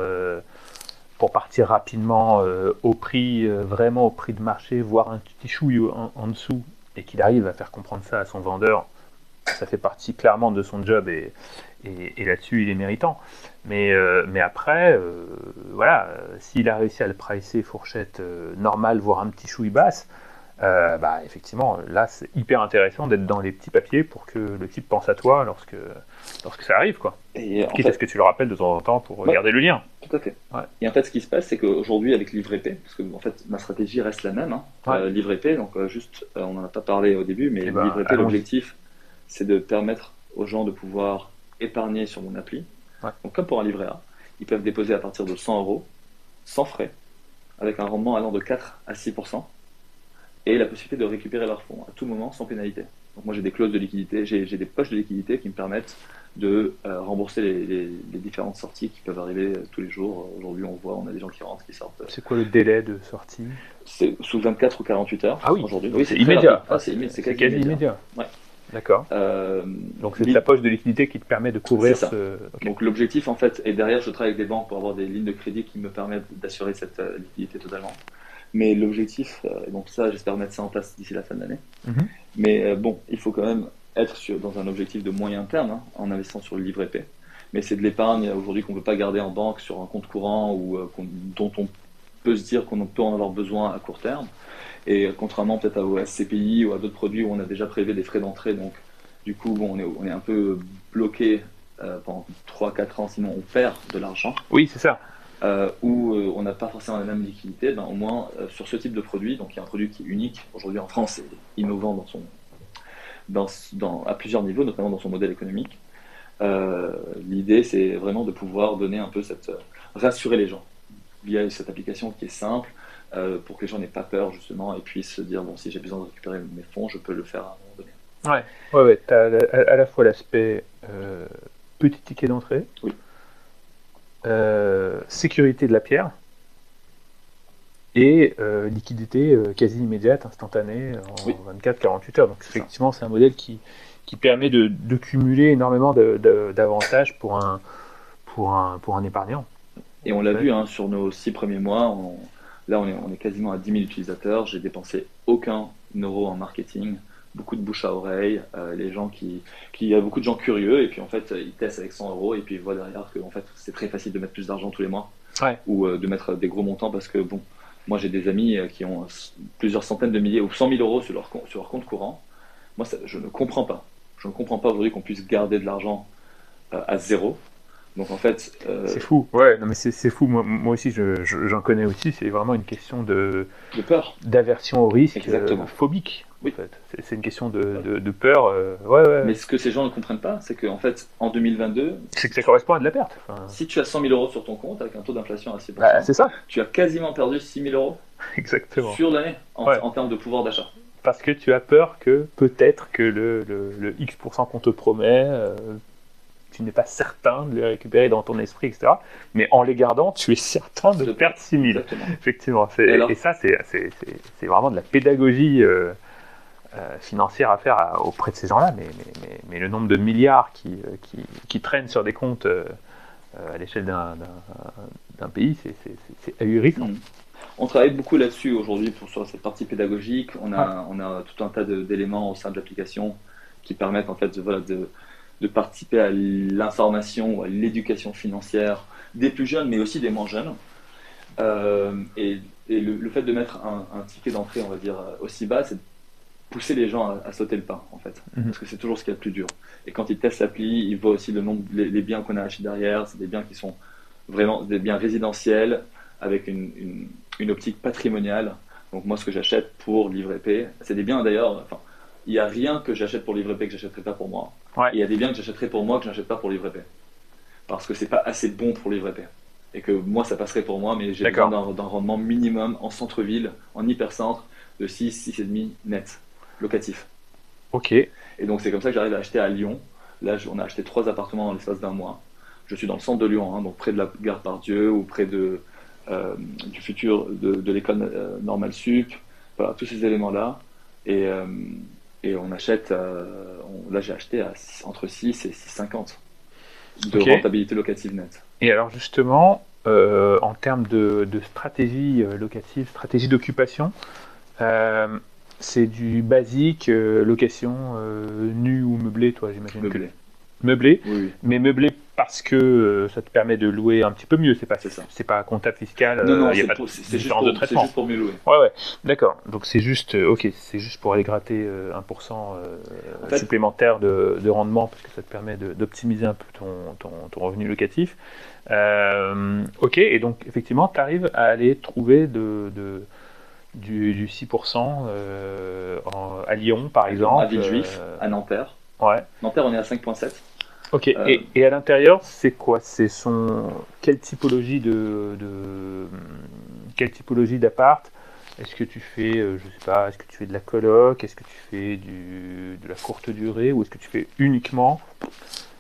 Speaker 1: pour partir rapidement, euh, au prix, vraiment au prix de marché, voire un petit chouille en, dessous, et qu'il arrive à faire comprendre ça à son vendeur, ça fait partie clairement de son job et, là-dessus il est méritant. Mais, mais après, voilà, s'il a réussi à le pricer fourchette normale, voire un petit chouille basse, euh, bah, effectivement, là, c'est hyper intéressant d'être dans les petits papiers pour que le type pense à toi lorsque, lorsque ça arrive. Quoi. Et Quitte fait... à ce que tu le rappelles de temps en temps pour garder le lien.
Speaker 2: Tout à fait. Et en fait, ce qui se passe, c'est qu'aujourd'hui, avec Livre parce que en fait, ma stratégie reste la même, hein, euh, Livre donc euh, juste, on n'en a pas parlé au début, mais eh ben, Livre l'objectif, c'est de permettre aux gens de pouvoir épargner sur mon appli. Donc, comme pour un livret A, ils peuvent déposer à partir de 100 euros, sans frais, avec un rendement allant de 4 à 6 et la possibilité de récupérer leurs fonds à tout moment sans pénalité. Donc moi j'ai des clauses de liquidité, j'ai des poches de liquidité qui me permettent de euh, rembourser les, différentes sorties qui peuvent arriver euh, tous les jours. Aujourd'hui on voit, on a des gens qui rentrent, qui sortent.
Speaker 1: C'est quoi le délai de sortie?
Speaker 2: C'est sous 24 ou 48 heures.
Speaker 1: Ah oui,
Speaker 2: aujourd'hui.
Speaker 1: Oui, c'est immédiat.
Speaker 2: Ah, c'est
Speaker 1: quasi, immédiat.
Speaker 2: Ouais.
Speaker 1: D'accord.
Speaker 2: Euh,
Speaker 1: Donc c'est la poche de liquidité qui te permet de couvrir ce.
Speaker 2: Donc l'objectif en fait, et derrière je travaille avec des banques pour avoir des lignes de crédit qui me permettent d'assurer cette liquidité totalement. Mais l'objectif, euh, donc ça, j'espère mettre ça en place d'ici la fin de l'année. Mhm. Mais euh, bon, il faut quand même être sur, dans un objectif de moyen terme hein, en investissant sur le livret P. Mais c'est de l'épargne aujourd'hui qu'on ne peut pas garder en banque sur un compte courant ou euh, dont on peut se dire qu'on peut en avoir besoin à court terme. Et contrairement peut-être au SCPI ou à d'autres produits où on a déjà prélevé des frais d'entrée, donc Du coup, bon, on est, on est un peu bloqué euh, pendant 3-4 ans, sinon on perd de l'argent.
Speaker 1: Oui, c'est ça.
Speaker 2: Euh, où euh, on n'a pas forcément la même liquidité, ben, au moins euh, sur ce type de produit, donc il y a un produit qui est unique aujourd'hui en France et innovant dans son, dans, dans, à plusieurs niveaux, notamment dans son modèle économique. Euh, L'idée, c'est vraiment de pouvoir donner un peu cette. rassurer les gens via cette application qui est simple, euh, pour que les gens n'aient pas peur justement et puissent se dire bon, si j'ai besoin de récupérer mes fonds, je peux le faire à un moment donné.
Speaker 1: Ouais, ouais, ouais. Tu as à, à la fois l'aspect euh, petit ticket d'entrée,
Speaker 2: Oui.
Speaker 1: Euh, sécurité de la pierre et euh, liquidité euh, quasi immédiate, instantanée, en
Speaker 2: Oui.
Speaker 1: 24-48 heures. Donc effectivement, c'est un modèle qui, qui permet de, de cumuler énormément d'avantages pour un, pour, un, pour un épargnant.
Speaker 2: Et on l'a
Speaker 1: Ouais.
Speaker 2: vu hein, sur nos six premiers mois, on- là on est, on est quasiment à 10 000 utilisateurs, j'ai dépensé aucun euro en marketing, beaucoup de bouche à oreille, euh, les gens qui, qui, il y a beaucoup de gens curieux et puis en fait ils testent avec 100 euros et puis ils voient derrière que en fait c'est très facile de mettre plus d'argent tous les mois
Speaker 1: Ouais.
Speaker 2: ou euh, de mettre des gros montants parce que bon, moi j'ai des amis euh, qui ont plusieurs centaines de milliers ou 100 000 euros sur leur, sur leur compte courant. Moi ça- je ne comprends pas, je ne comprends pas aujourd'hui qu'on puisse garder de l'argent euh, à zéro. Donc en fait, euh,
Speaker 1: C'est fou. Ouais, non mais c'est fou. Moi, moi aussi, je- je- j'en connais aussi. C'est vraiment une question de
Speaker 2: de peur.
Speaker 1: d'aversion au risque
Speaker 2: Exactement.
Speaker 1: euh, phobique.
Speaker 2: Oui.
Speaker 1: En fait. C'est- une question de, de, de peur. euh, ouais, ouais.
Speaker 2: Mais ce que ces gens ne comprennent pas, c'est qu'en fait, en 2022,
Speaker 1: C'est que ça correspond à de la perte. Enfin,
Speaker 2: si tu as 100 000 euros sur ton compte avec un taux d'inflation à 6%,
Speaker 1: bah, ça.
Speaker 2: tu as quasiment perdu 6 000 euros
Speaker 1: Exactement.
Speaker 2: sur l'année en,
Speaker 1: Ouais.
Speaker 2: en termes de pouvoir d'achat.
Speaker 1: Parce que tu as peur que peut-être que le, le, le X% qu'on te promet, euh, tu n'es pas certain de les récupérer dans ton esprit, etc. Mais en les gardant, tu es certain de perdre 6 000.
Speaker 2: Exactement.
Speaker 1: Effectivement. c'est-
Speaker 2: Et
Speaker 1: ça, c'est vraiment de la pédagogie euh, euh, financière à faire à- auprès de ces gens-là. Mais, mais, mais, mais le nombre de milliards qui, euh, qui, qui traînent sur des comptes euh, euh, à l'échelle d'un pays, c'est- ahurissant.
Speaker 2: Mm. On travaille beaucoup là-dessus aujourd'hui pour sur cette partie pédagogique. On a, on a tout un tas d'éléments au sein de l'application qui permettent en fait de, voilà, de, de participer à l'information à l'éducation financière des plus jeunes, mais aussi des moins jeunes. Euh, et et le, le fait de mettre un, un ticket d'entrée, on va dire, aussi bas, c'est pousser les gens à, à sauter le pas, en fait.
Speaker 1: Mhm.
Speaker 2: Parce que c'est toujours ce qui est le plus dur. Et quand ils testent l'appli, ils voient aussi le nombre, les, les biens qu'on a achetés derrière. C'est des biens qui sont vraiment des biens résidentiels avec une, une, une optique patrimoniale. Donc moi, ce que j'achète pour Livre P, c'est des biens d'ailleurs. Enfin, il n'y a rien que j'achète pour Livre P que j'achèterai pas pour moi.
Speaker 1: Ouais.
Speaker 2: Et il y a des biens que j'achèterai pour moi que je n'achète pas pour Livre P. Parce que c'est pas assez bon pour Livre P. Et que moi, ça passerait pour moi, mais j'ai besoin d'un rendement minimum en centre-ville, en hypercentre, de 6, 6,5 net, locatif.
Speaker 1: Ok.
Speaker 2: Et donc c'est comme ça que j'arrive à acheter à Lyon. Là, on a acheté trois appartements dans l'espace d'un mois. Je suis dans le centre de Lyon, hein, donc près de la gare Pardieu ou près de, euh, du futur de, de l'école euh, normale sup. Voilà, tous ces éléments-là. Et, euh, et on achète, euh, on- là j'ai acheté à entre 6 et 6,50 de rentabilité locative nette.
Speaker 1: Et alors justement, en termes de, de stratégie locative, stratégie d'occupation, c'est du basique, euh, location euh, nue ou meublée, toi j'imagine que-
Speaker 2: Meublé.
Speaker 1: Meublé,
Speaker 2: Oui,
Speaker 1: mais meublé parce que euh, ça te permet de louer un petit peu mieux, c'est pas,
Speaker 2: C'est ça.
Speaker 1: c'est pas comptable fiscal,
Speaker 2: non, non, c'est
Speaker 1: pas
Speaker 2: pour-
Speaker 1: de
Speaker 2: c'est- juste, pour-
Speaker 1: de
Speaker 2: c'est
Speaker 1: traitement.
Speaker 2: juste pour mieux louer.
Speaker 1: Ouais, ouais, d'accord. Donc c'est juste, ok, c'est juste pour aller gratter euh, 1% euh,
Speaker 2: En fait-
Speaker 1: supplémentaire de, de rendement parce que ça te permet d'optimiser un peu ton, ton, ton revenu locatif. Euh, ok, et donc effectivement, tu arrives à aller trouver de, de- du, du 6% euh, en- à Lyon, par exemple.
Speaker 2: à Villejuif,
Speaker 1: euh,
Speaker 2: à Nanterre.
Speaker 1: ouais.
Speaker 2: Nanterre, on est à 5,7.
Speaker 1: Ok,
Speaker 2: Euh,
Speaker 1: et, et à l'intérieur, c'est quoi? C'est son quelle typologie de, de quelle typologie d'appart? Est-ce que tu fais, je sais pas, est-ce que tu fais de la coloc? Est-ce que tu fais du, de la courte durée? Ou est-ce que tu fais uniquement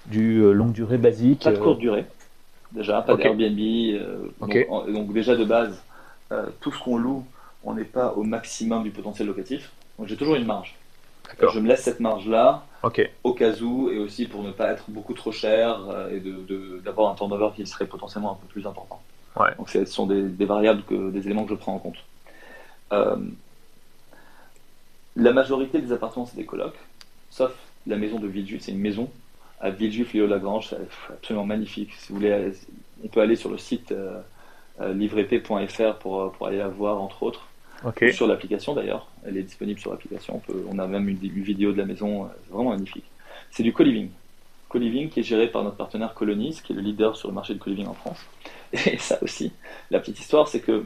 Speaker 1: du euh, longue durée basique
Speaker 2: Pas de courte durée, déjà, pas
Speaker 1: ok.
Speaker 2: d'Airbnb. euh,
Speaker 1: Ok.
Speaker 2: donc, déjà de base, euh, tout ce qu'on loue, on n'est pas au maximum du potentiel locatif. Donc j'ai toujours une marge. Je me laisse cette marge-là au cas où et aussi pour ne pas être beaucoup trop cher euh, et de- de- d'avoir un turnover qui serait potentiellement un peu plus important.
Speaker 1: Ouais.
Speaker 2: Donc ce sont des, des variables, que, des éléments que je prends en compte. Euh, la majorité des appartements, c'est des colocs, sauf la maison de Villejuif, c'est une maison à Villejuif, Léo Lagrange, c'est absolument magnifique. Si vous voulez, aller- on peut aller sur le site euh, euh, livrep.fr pour, euh, pour aller la voir, entre autres, sur l'application d'ailleurs. Elle est disponible sur l'application. On, peut- on a même une, une vidéo de la maison, euh, c'est vraiment magnifique. C'est du co-living. Co-living qui est géré par notre partenaire Colonis, qui est le leader sur le marché de co-living en France. Et ça aussi, la petite histoire, c'est que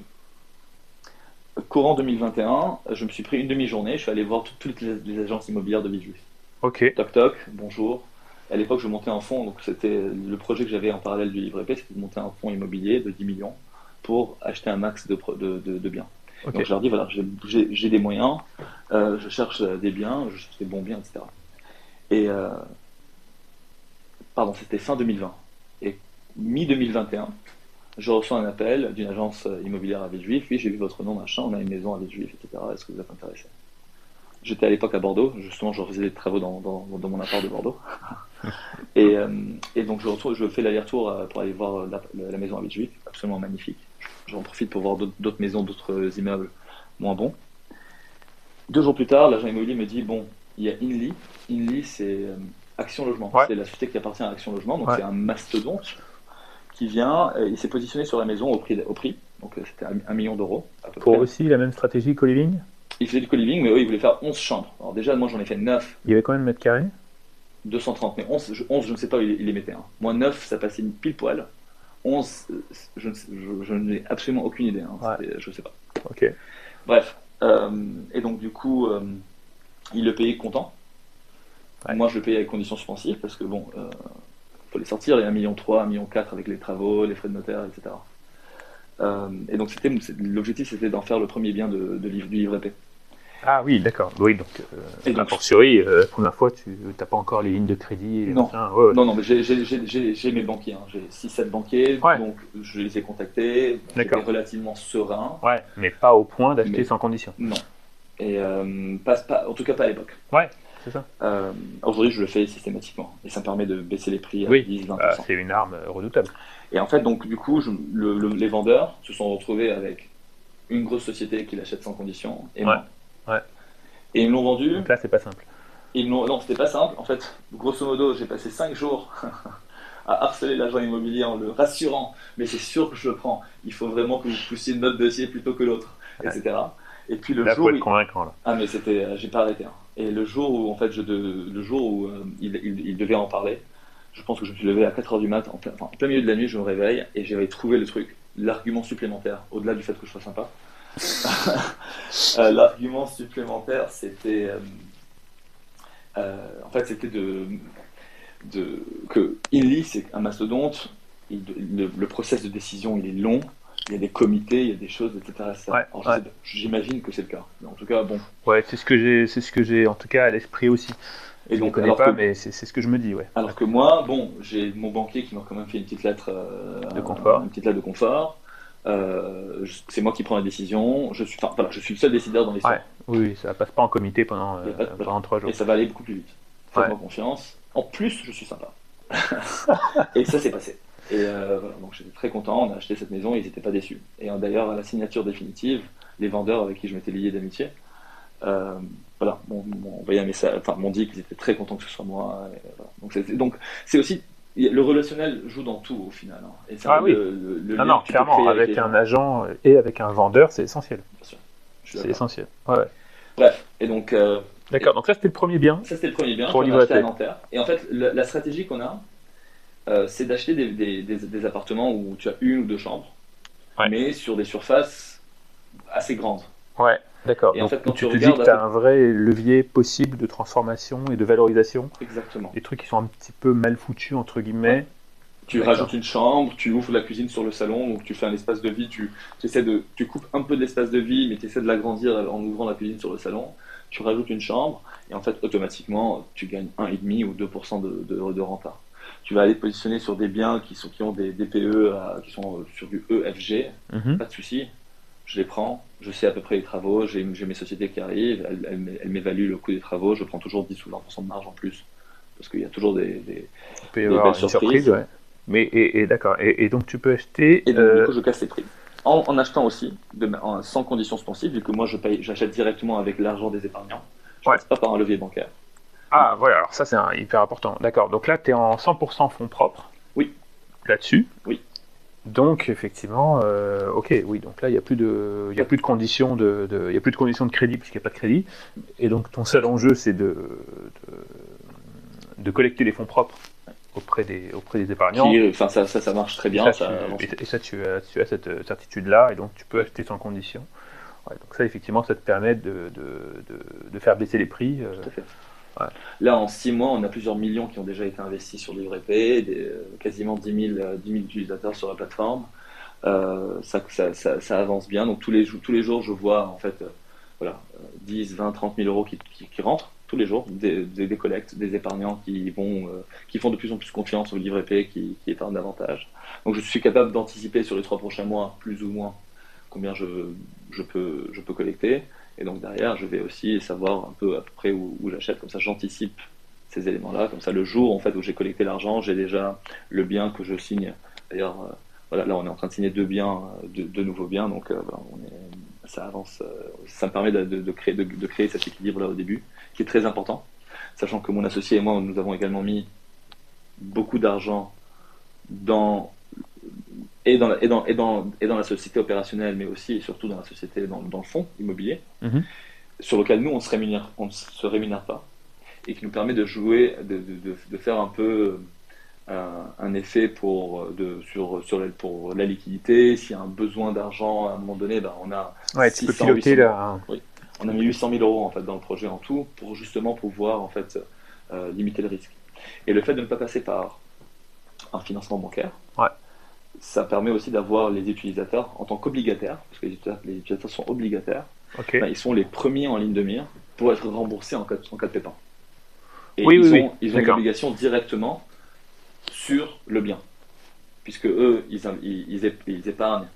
Speaker 2: courant 2021, je me suis pris une demi-journée, je suis allé voir toutes les, agences immobilières de Villejuif.
Speaker 1: Ok.
Speaker 2: Toc toc, bonjour. À l'époque, je montais un fonds, donc c'était le projet que j'avais en parallèle du livre épais, c'était de monter un fonds immobilier de 10 millions pour acheter un max de, de, biens. Donc je leur dis, voilà, j'ai des moyens, euh, je cherche des biens, je cherche des bons biens, etc. Et, euh, pardon, c'était fin 2020. Et mi-2021, je reçois un appel d'une agence immobilière à Villejuif. Oui, j'ai vu votre nom, machin, on a une maison à Villejuif, etc. Est-ce que vous êtes intéressé? J'étais à l'époque à Bordeaux, justement, je faisais des travaux dans, dans, mon appart de Bordeaux. et, euh, et, donc, je, retourne, je fais l'aller-retour euh, pour aller voir la, la maison à Villejuif, absolument magnifique. J'en profite pour voir d'autres maisons, d'autres immeubles moins bons. Deux jours plus tard, l'agent immobilier me dit Bon, il y a Inly. Inly, c'est euh, Action Logement. C'est la société qui appartient à Action Logement, donc c'est un mastodonte qui vient, il s'est positionné sur la maison au prix, au prix donc euh, c'était un, million d'euros.
Speaker 1: Pour aussi la même stratégie co-living?
Speaker 2: Il faisait du co-living, mais eux, ils voulaient faire 11 chambres. Alors déjà, moi j'en ai fait 9.
Speaker 1: Il y avait combien de mètres carrés?
Speaker 2: 230, mais 11 je, 11, je ne sais pas où il, les mettait. Hein. Moi, 9, ça passait une pile poil. 11, je, je, n'ai absolument aucune idée. Hein. Je ne sais pas.
Speaker 1: Ok.
Speaker 2: Bref. Euh, et donc, du coup, euh, il le payait content. Moi, je le payais avec conditions suspensives parce que, bon, faut les sortir, les 1,3 million, 1,4 million avec les travaux, les frais de notaire, etc. Euh, et donc c'était l'objectif c'était d'en faire le premier bien de, de livre, du livre épais.
Speaker 1: Ah oui, d'accord. Oui, donc, euh, a fortiori, euh, première fois, tu n'as pas encore les lignes de crédit.
Speaker 2: Non. non, non, mais j'ai mes banquiers. Hein. J'ai 6-7 banquiers, donc je les ai contactés. J'étais relativement serein.
Speaker 1: Ouais, mais pas au point d'acheter sans condition.
Speaker 2: Non. Et euh, pas, en tout cas pas à l'époque.
Speaker 1: Ouais. C'est ça.
Speaker 2: Euh, aujourd'hui, je le fais systématiquement et ça me permet de baisser les prix à 10-20%.
Speaker 1: Bah, c'est une arme redoutable.
Speaker 2: Et en fait, donc, du coup, les vendeurs se sont retrouvés avec une grosse société qui l'achète sans condition et
Speaker 1: moi. Ouais.
Speaker 2: Et ils l'ont vendu.
Speaker 1: Donc là, c'est pas simple.
Speaker 2: Ils non, c'était pas simple. En fait, grosso modo, j'ai passé 5 jours à harceler l'agent immobilier en le rassurant, mais c'est sûr que je le prends. Il faut vraiment que vous poussiez notre dossier plutôt que l'autre, etc.
Speaker 1: Et puis le jour. Faut être convaincant, là.
Speaker 2: Ah, mais c'était. Euh, j'ai pas arrêté. Hein. Et le jour où, en fait, je le jour où euh, il, il, devait en parler, je pense que je me suis levé à 4h du mat, en plein, en plein milieu de la nuit, je me réveille et j'avais trouvé le truc, l'argument supplémentaire, au-delà du fait que je sois sympa. Euh, l'argument supplémentaire, c'était. en fait, c'était de, de. que Inly, c'est un mastodonte, le, le process de décision, il est long il y a des comités, il y a des choses, etc. J'imagine que c'est le cas. en tout cas, bon.
Speaker 1: Ouais, c'est ce que j'ai, c'est ce que j'ai en tout cas à l'esprit aussi. Et je donc, connais pas, mais c'est ce que je me dis, ouais.
Speaker 2: Alors que moi, bon, j'ai mon banquier qui m'a quand même fait une petite lettre
Speaker 1: euh, de confort.
Speaker 2: Une petite lettre de confort. Euh, c'est moi qui prends la décision. Je suis, enfin, voilà, je suis le seul décideur dans l'histoire.
Speaker 1: Ouais. Oui, ça passe pas en comité pendant, euh, pendant trois jours.
Speaker 2: Et ça va aller beaucoup plus vite. Faites-moi confiance. En plus, je suis sympa. et ça s'est passé. Et euh, voilà, donc j'étais très content, on a acheté cette maison, ils n'étaient pas déçus. Et euh, d'ailleurs, à la signature définitive, les vendeurs avec qui je m'étais lié d'amitié, voilà, m'ont envoyé un message, enfin m'ont dit qu'ils étaient très contents que ce soit moi. Donc c'est aussi le relationnel joue dans tout au final. Hein.
Speaker 1: Et ah oui. non, non, clairement, avec, un agent et avec un vendeur, c'est essentiel. C'est essentiel. Ouais.
Speaker 2: Bref, et donc.
Speaker 1: D'accord, donc ça c'était le premier bien.
Speaker 2: Ça c'était le premier bien pour acheté à Nanterre. Et en fait, la stratégie qu'on a, euh, c'est d'acheter des, appartements où tu as une ou deux chambres, mais sur des surfaces assez grandes.
Speaker 1: Ouais, d'accord. Et en fait, quand tu, te dis que tu as un vrai levier possible de transformation et de valorisation.
Speaker 2: Exactement.
Speaker 1: Des trucs qui sont un petit peu mal foutus, entre guillemets.
Speaker 2: Tu rajoutes une chambre, tu ouvres la cuisine sur le salon, donc tu fais un espace de vie, tu, essaies de, tu coupes un peu de l'espace de vie, mais tu essaies de l'agrandir en ouvrant la cuisine sur le salon. Tu rajoutes une chambre, et en fait, automatiquement, tu gagnes 1,5 ou 2% de, de, de renta tu vas aller te positionner sur des biens qui, sont, qui ont des DPE qui sont sur du EFG, mhm. pas de souci, je les prends, je sais à peu près les travaux, j'ai mes sociétés qui arrivent, elles, elles, m'évaluent le coût des travaux, je prends toujours 10 ou 20% de marge en plus, parce qu'il y a toujours des, des,
Speaker 1: belles surprises. Mais et, d'accord, et, donc tu peux acheter.
Speaker 2: Et donc, du euh, coup, je casse les prix. En, achetant aussi, de, sans conditions suspensives, vu que moi j'achète directement avec l'argent des épargnants, je ne passe pas par un levier bancaire.
Speaker 1: Ah, voilà, alors ça c'est hyper important. D'accord, donc là tu es en 100% fonds propres.
Speaker 2: Oui.
Speaker 1: Là-dessus.
Speaker 2: Oui.
Speaker 1: Donc effectivement, euh, ok, oui, donc là il n'y a plus de, il a plus de conditions de, il y a plus de conditions de crédit puisqu'il n'y a pas de crédit, et donc ton seul enjeu c'est de, de collecter des fonds propres auprès des, auprès des épargnants.
Speaker 2: enfin, ça, ça, ça, marche très bien.
Speaker 1: Et ça, tu, et, ça tu, as, tu as cette certitude-là, et donc tu peux acheter sans condition. Ouais, donc ça, effectivement, ça te permet de, de, de, de faire baisser les prix.
Speaker 2: Tout à fait. Ouais. Là, en 6 mois, on a plusieurs millions qui ont déjà été investis sur Livre des, quasiment 10 000, 10 000, utilisateurs sur la plateforme. Euh, ça, ça, ça, avance bien. Donc tous les, tous les jours, je vois en fait, euh, voilà, 10, 20, 30 000 euros qui, qui, qui rentrent tous les jours, des, des, des, collectes, des épargnants qui vont, euh, qui font de plus en plus confiance au livre épais, qui, qui épargnent davantage. Donc je suis capable d'anticiper sur les trois prochains mois, plus ou moins, combien je, je, peux, je peux collecter. Et donc derrière, je vais aussi savoir un peu à peu près où, j'achète. Comme ça, j'anticipe ces éléments-là. Comme ça, le jour en fait où j'ai collecté l'argent, j'ai déjà le bien que je signe. D'ailleurs, euh, voilà, là, on est en train de signer deux biens, deux, deux nouveaux biens. Donc, euh, voilà, ça avance. Euh, ça me permet de, créer, de, créer cet équilibre-là au début, qui est très important. Sachant que mon associé et moi, nous avons également mis beaucoup d'argent dans et dans, la, et, dans, et, dans, et dans la société opérationnelle, mais aussi et surtout dans la société, dans, dans le fonds immobilier, mm -hmm. sur lequel nous, on se rémunère, on ne se rémunère pas, et qui nous permet de jouer, de, de, de faire un peu euh, un effet pour, de, sur, sur la, pour la liquidité. S'il y a un besoin d'argent à un moment donné, ben, on a.
Speaker 1: Ouais, 600, tu peux piloter 800, là.
Speaker 2: Oui, on a mis 800 000 euros en fait, dans le projet en tout pour justement pouvoir en fait, euh, limiter le risque. Et le fait de ne pas passer par un financement bancaire, ça permet aussi d'avoir les utilisateurs en tant qu'obligataires, parce que les utilisateurs, les utilisateurs sont obligataires,
Speaker 1: okay.
Speaker 2: ben, ils sont les premiers en ligne de mire pour être remboursés en cas de, en cas de pépin. Et
Speaker 1: oui,
Speaker 2: ils
Speaker 1: oui,
Speaker 2: ont,
Speaker 1: oui.
Speaker 2: ils ont une obligation directement sur le bien, puisque eux, ils, ils, ils épargnent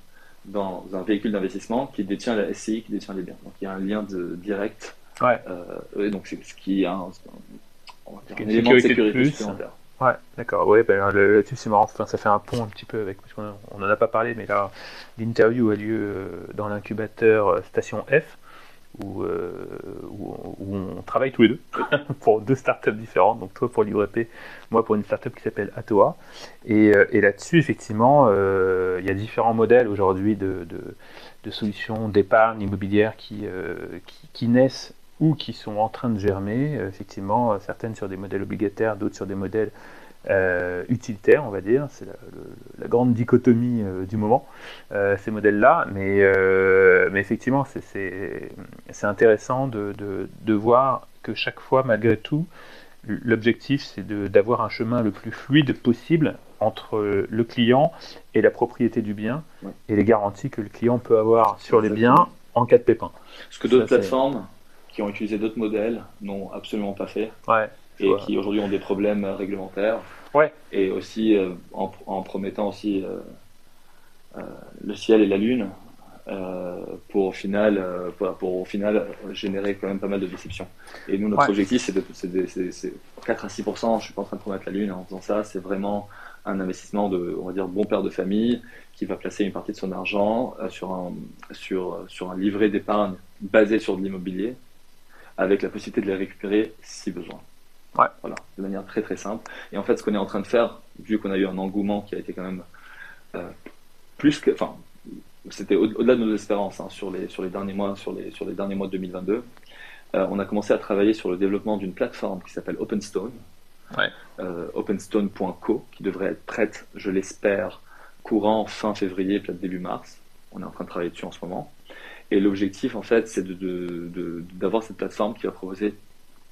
Speaker 2: dans un véhicule d'investissement qui détient la SCI, qui détient les biens. Donc il y a un lien de, direct.
Speaker 1: Ouais.
Speaker 2: Euh, donc c'est ce qui a un,
Speaker 1: un, un élément de sécurité supplémentaire. Ouais, d'accord. Ouais, ben, là-dessus c'est marrant. Enfin, ça fait un pont un petit peu avec. Parce qu'on on en a pas parlé, mais là, l'interview a lieu dans l'incubateur Station F, où, euh, où, on travaille tous les deux pour deux startups différentes. Donc toi pour LibreP, moi pour une startup qui s'appelle Atoa. Et, là-dessus, effectivement, euh, il y a différents modèles aujourd'hui de, solutions d'épargne immobilière euh, qui naissent ou qui sont en train de germer, effectivement, certaines sur des modèles obligataires, d'autres sur des modèles euh, utilitaires, on va dire. C'est la, grande dichotomie euh, du moment, euh, ces modèles-là. Mais, mais, effectivement, c'est intéressant de, de, de, voir que chaque fois, malgré tout, l'objectif, c'est d'avoir un chemin le plus fluide possible entre le client et la propriété du bien
Speaker 2: ouais.
Speaker 1: et les garanties que le client peut avoir sur les biens en cas de pépin.
Speaker 2: Ce que d'autres plateformes qui ont utilisé d'autres modèles n'ont absolument pas fait.
Speaker 1: Ouais,
Speaker 2: et vois. qui aujourd'hui ont des problèmes réglementaires.
Speaker 1: Ouais.
Speaker 2: Et aussi euh, en, en, promettant aussi euh, euh, le ciel et la lune pour au final pour, pour, au final générer quand même pas mal de déceptions. Et nous notre
Speaker 1: ouais.
Speaker 2: objectif c'est de c'est 4 à 6 je suis pas en train de promettre la lune en faisant ça, c'est vraiment un investissement de on va dire bon père de famille qui va placer une partie de son argent sur un sur sur un livret d'épargne basé sur de l'immobilier avec la possibilité de les récupérer si besoin.
Speaker 1: Ouais.
Speaker 2: Voilà, de manière très très simple. Et en fait, ce qu'on est en train de faire, vu qu'on a eu un engouement qui a été quand même euh, plus que, enfin, c'était au-delà de nos espérances hein, sur les sur les derniers mois, sur les sur les derniers mois de 2022, euh, on a commencé à travailler sur le développement d'une plateforme qui s'appelle OpenStone,
Speaker 1: ouais.
Speaker 2: euh, openstone.co, qui devrait être prête, je l'espère, courant fin février, peut-être début mars. On est en train de travailler dessus en ce moment. Et l'objectif, en fait, c'est d'avoir de, de, de, cette plateforme qui va proposer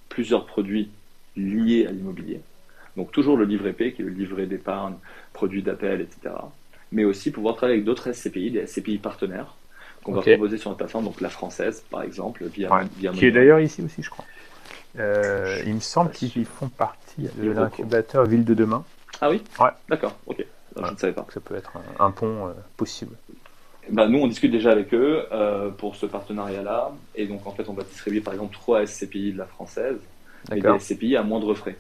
Speaker 2: plusieurs produits liés à l'immobilier. Donc toujours le livret P, qui est le livret d'épargne, produits d'appel, etc. Mais aussi pouvoir travailler avec d'autres SCPI, des SCPI partenaires, qu'on okay. va proposer sur notre plateforme, donc la française, par exemple, via,
Speaker 1: ouais. via Qui est d'ailleurs ici aussi, je crois. Euh, il me semble qu'ils font partie de l'incubateur Ville de Demain.
Speaker 2: Ah oui?
Speaker 1: Ouais.
Speaker 2: D'accord, ok. Alors,
Speaker 1: ouais.
Speaker 2: Je ne savais pas.
Speaker 1: Ça peut être un, un pont euh, possible.
Speaker 2: Bah, nous, on discute déjà avec eux euh, pour ce partenariat-là. Et donc, en fait, on va distribuer par exemple trois SCPI de la française et des SCPI à moindre frais.